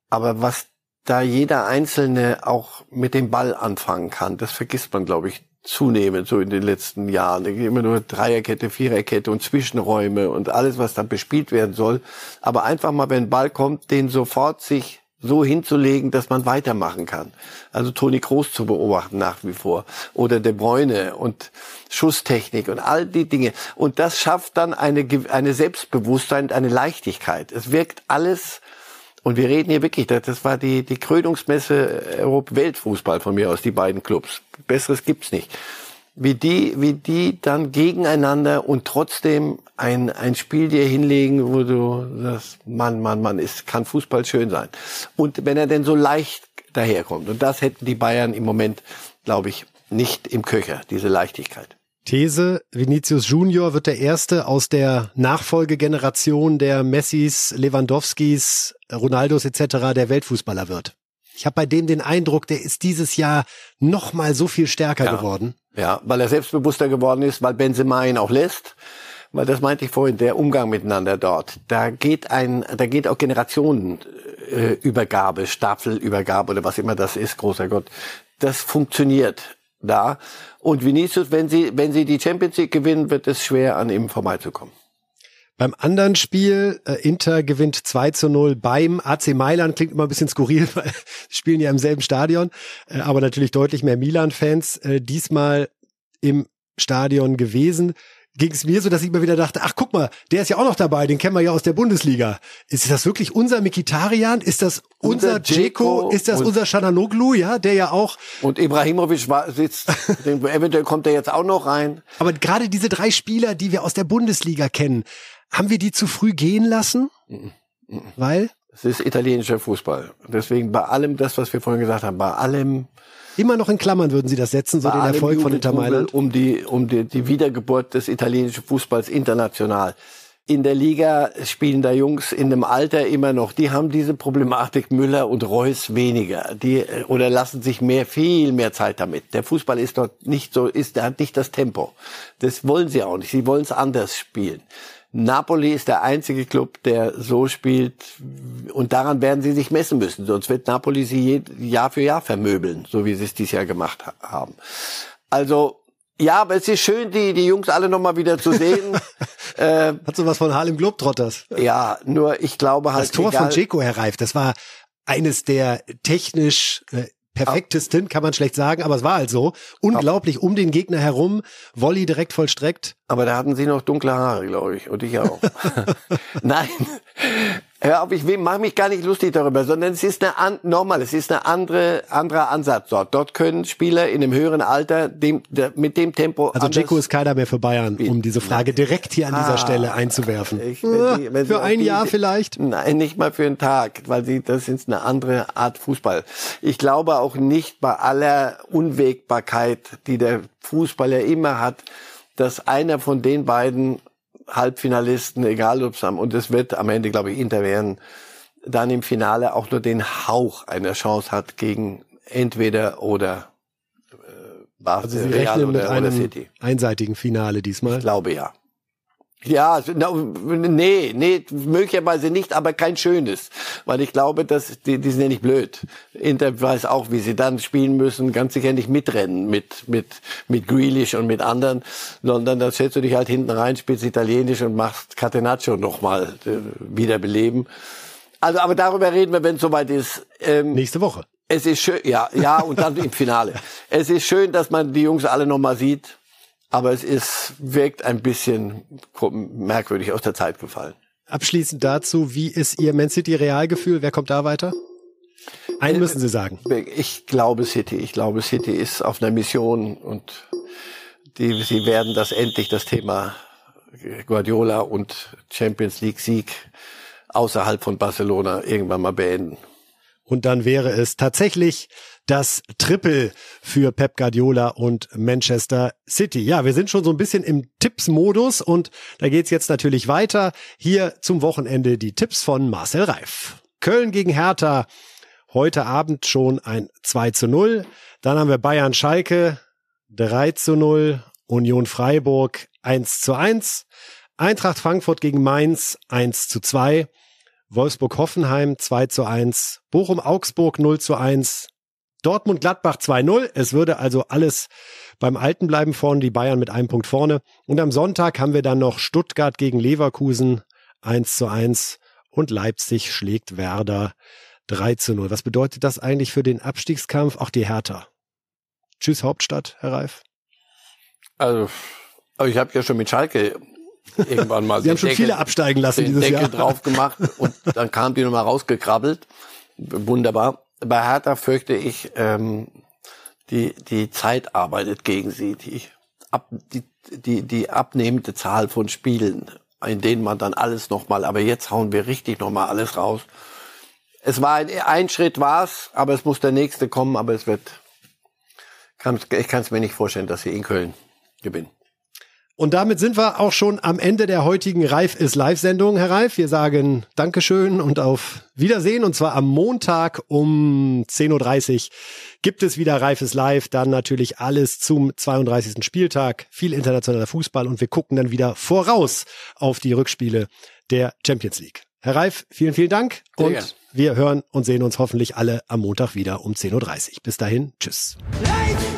Aber was da jeder Einzelne auch mit dem Ball anfangen kann, das vergisst man, glaube ich, zunehmend so in den letzten Jahren. Immer nur Dreierkette, Viererkette und Zwischenräume und alles, was dann bespielt werden soll. Aber einfach mal, wenn ein Ball kommt, den sofort sich so hinzulegen, dass man weitermachen kann. Also Toni Kroos zu beobachten nach wie vor oder De Bruyne und Schusstechnik und all die Dinge. Und das schafft dann eine, eine Selbstbewusstsein, eine Leichtigkeit. Es wirkt alles und wir reden hier wirklich, das war die, die Krönungsmesse Europa Weltfußball von mir aus, die beiden Clubs. Besseres gibt's nicht. Wie die, wie die dann gegeneinander und trotzdem ein, ein Spiel dir hinlegen, wo du sagst, Mann, Mann, Mann, ist, kann Fußball schön sein. Und wenn er denn so leicht daherkommt. Und das hätten die Bayern im Moment, glaube ich, nicht im Köcher, diese Leichtigkeit. These, Vinicius Junior wird der erste aus der Nachfolgegeneration der Messis, Lewandowskis, Ronaldos etc. der Weltfußballer wird. Ich habe bei dem den Eindruck, der ist dieses Jahr noch mal so viel stärker ja. geworden. Ja, weil er selbstbewusster geworden ist, weil Benzema ihn auch lässt. Weil das meinte ich vorhin, der Umgang miteinander dort. Da geht ein, da geht auch Generationenübergabe, Staffelübergabe oder was immer das ist, großer Gott. Das funktioniert da. Und Vinicius, wenn sie, wenn sie die Champions League gewinnen, wird es schwer, an ihm vorbeizukommen. Beim anderen Spiel, äh, Inter gewinnt 2 zu 0 beim AC Mailand, klingt immer ein bisschen skurril, weil sie spielen ja im selben Stadion, äh, aber natürlich deutlich mehr Milan-Fans, äh, diesmal im Stadion gewesen ging es mir so, dass ich immer wieder dachte, ach guck mal, der ist ja auch noch dabei, den kennen wir ja aus der Bundesliga. Ist das wirklich unser Mikitarian? Ist das unser Dzeko? Ist das unser Shananoglu, ja, der ja auch... Und Ibrahimovic war, sitzt, eventuell kommt er jetzt auch noch rein. Aber gerade diese drei Spieler, die wir aus der Bundesliga kennen, haben wir die zu früh gehen lassen? Mhm. Weil? Es ist italienischer Fußball. Deswegen bei allem das, was wir vorhin gesagt haben, bei allem Immer noch in Klammern würden Sie das setzen, so den Erfolg von Inter Mailand? Um die, um die, die Wiedergeburt des italienischen Fußballs international. In der Liga spielen da Jungs in dem Alter immer noch. Die haben diese Problematik Müller und Reus weniger. Die, oder lassen sich mehr, viel mehr Zeit damit. Der Fußball ist dort nicht so, ist, der hat nicht das Tempo. Das wollen sie auch nicht. Sie wollen es anders spielen. Napoli ist der einzige Club, der so spielt und daran werden sie sich messen müssen. Sonst wird Napoli sie Jahr für Jahr vermöbeln, so wie sie es dieses Jahr gemacht haben. Also ja, aber es ist schön, die, die Jungs alle nochmal wieder zu sehen. äh, Hat so was von Harlem Globetrotters. Ja, nur ich glaube halt. Das Tor egal, von Dzeko, Herr Reif, das war eines der technisch äh, perfektesten, kann man schlecht sagen, aber es war halt so. Unglaublich um den Gegner herum, Volley direkt vollstreckt. Aber da hatten sie noch dunkle Haare, glaube ich, und ich auch. Nein, hör auf, ich mache mich gar nicht lustig darüber, sondern es ist eine normal, es ist eine andere anderer Ansatz dort. Dort können Spieler in einem höheren Alter dem, der, mit dem Tempo. Also Jeko ist keiner mehr für Bayern, um diese Frage direkt hier an dieser ah, Stelle einzuwerfen. Ich, wenn die, wenn für ein die, Jahr vielleicht? Nein, nicht mal für einen Tag, weil sie das ist eine andere Art Fußball. Ich glaube auch nicht bei aller Unwägbarkeit, die der Fußballer immer hat, dass einer von den beiden Halbfinalisten, egal ob es am, und es wird am Ende, glaube ich, Inter werden, dann im Finale auch nur den Hauch einer Chance hat gegen entweder oder äh, Bar also Sie Real rechnen oder, mit einem City. einseitigen Finale diesmal? Ich glaube ja. Ja, nee, nee, möglicherweise nicht, aber kein schönes. Weil ich glaube, dass die, die sind ja nicht blöd. Inter weiß auch, wie sie dann spielen müssen, ganz sicher nicht mitrennen mit, mit, mit Grealish und mit anderen, sondern da setzt du dich halt hinten rein, spielst Italienisch und machst Catenaccio nochmal äh, wiederbeleben. Also, aber darüber reden wir, wenn es soweit ist. Ähm, Nächste Woche. Es ist schön, ja, ja, und dann im Finale. Es ist schön, dass man die Jungs alle nochmal sieht aber es ist, wirkt ein bisschen merkwürdig aus der Zeit gefallen. Abschließend dazu, wie ist Ihr Man City Realgefühl? Wer kommt da weiter? Einen müssen Sie sagen. Ich glaube City. Ich glaube City ist auf einer Mission und die, sie werden das endlich das Thema Guardiola und Champions League Sieg außerhalb von Barcelona irgendwann mal beenden. Und dann wäre es tatsächlich das Triple für Pep Guardiola und Manchester City. Ja, wir sind schon so ein bisschen im Tipps-Modus und da geht's jetzt natürlich weiter. Hier zum Wochenende die Tipps von Marcel Reif. Köln gegen Hertha. Heute Abend schon ein 2 zu 0. Dann haben wir Bayern Schalke 3 zu 0. Union Freiburg 1 zu 1. Eintracht Frankfurt gegen Mainz 1 zu 2. Wolfsburg-Hoffenheim 2 zu 1, Bochum-Augsburg 0 zu 1, Dortmund-Gladbach 2-0. Es würde also alles beim Alten bleiben vorne, die Bayern mit einem Punkt vorne. Und am Sonntag haben wir dann noch Stuttgart gegen Leverkusen 1 zu 1 und Leipzig schlägt Werder 3 zu 0. Was bedeutet das eigentlich für den Abstiegskampf? Auch die Hertha. Tschüss Hauptstadt, Herr Reif. Also, ich habe ja schon mit Schalke irgendwann mal Sie haben schon Deckel, viele absteigen lassen den dieses Deckel Jahr. drauf gemacht und dann kam die nochmal rausgekrabbelt. Wunderbar. Bei Hertha fürchte ich, ähm, die, die Zeit arbeitet gegen sie. Die, ab, die, die, die abnehmende Zahl von Spielen, in denen man dann alles nochmal, aber jetzt hauen wir richtig nochmal alles raus. Es war ein, ein Schritt war's, aber es muss der nächste kommen, aber es wird, kann, ich kann es mir nicht vorstellen, dass sie in Köln gewinnen. Und damit sind wir auch schon am Ende der heutigen Reif ist Live-Sendung, Herr Reif. Wir sagen Dankeschön und auf Wiedersehen. Und zwar am Montag um 10.30 Uhr gibt es wieder Reif ist Live. Dann natürlich alles zum 32. Spieltag. Viel internationaler Fußball und wir gucken dann wieder voraus auf die Rückspiele der Champions League. Herr Reif, vielen, vielen Dank. Sehr und gern. wir hören und sehen uns hoffentlich alle am Montag wieder um 10.30 Uhr. Bis dahin, tschüss. Life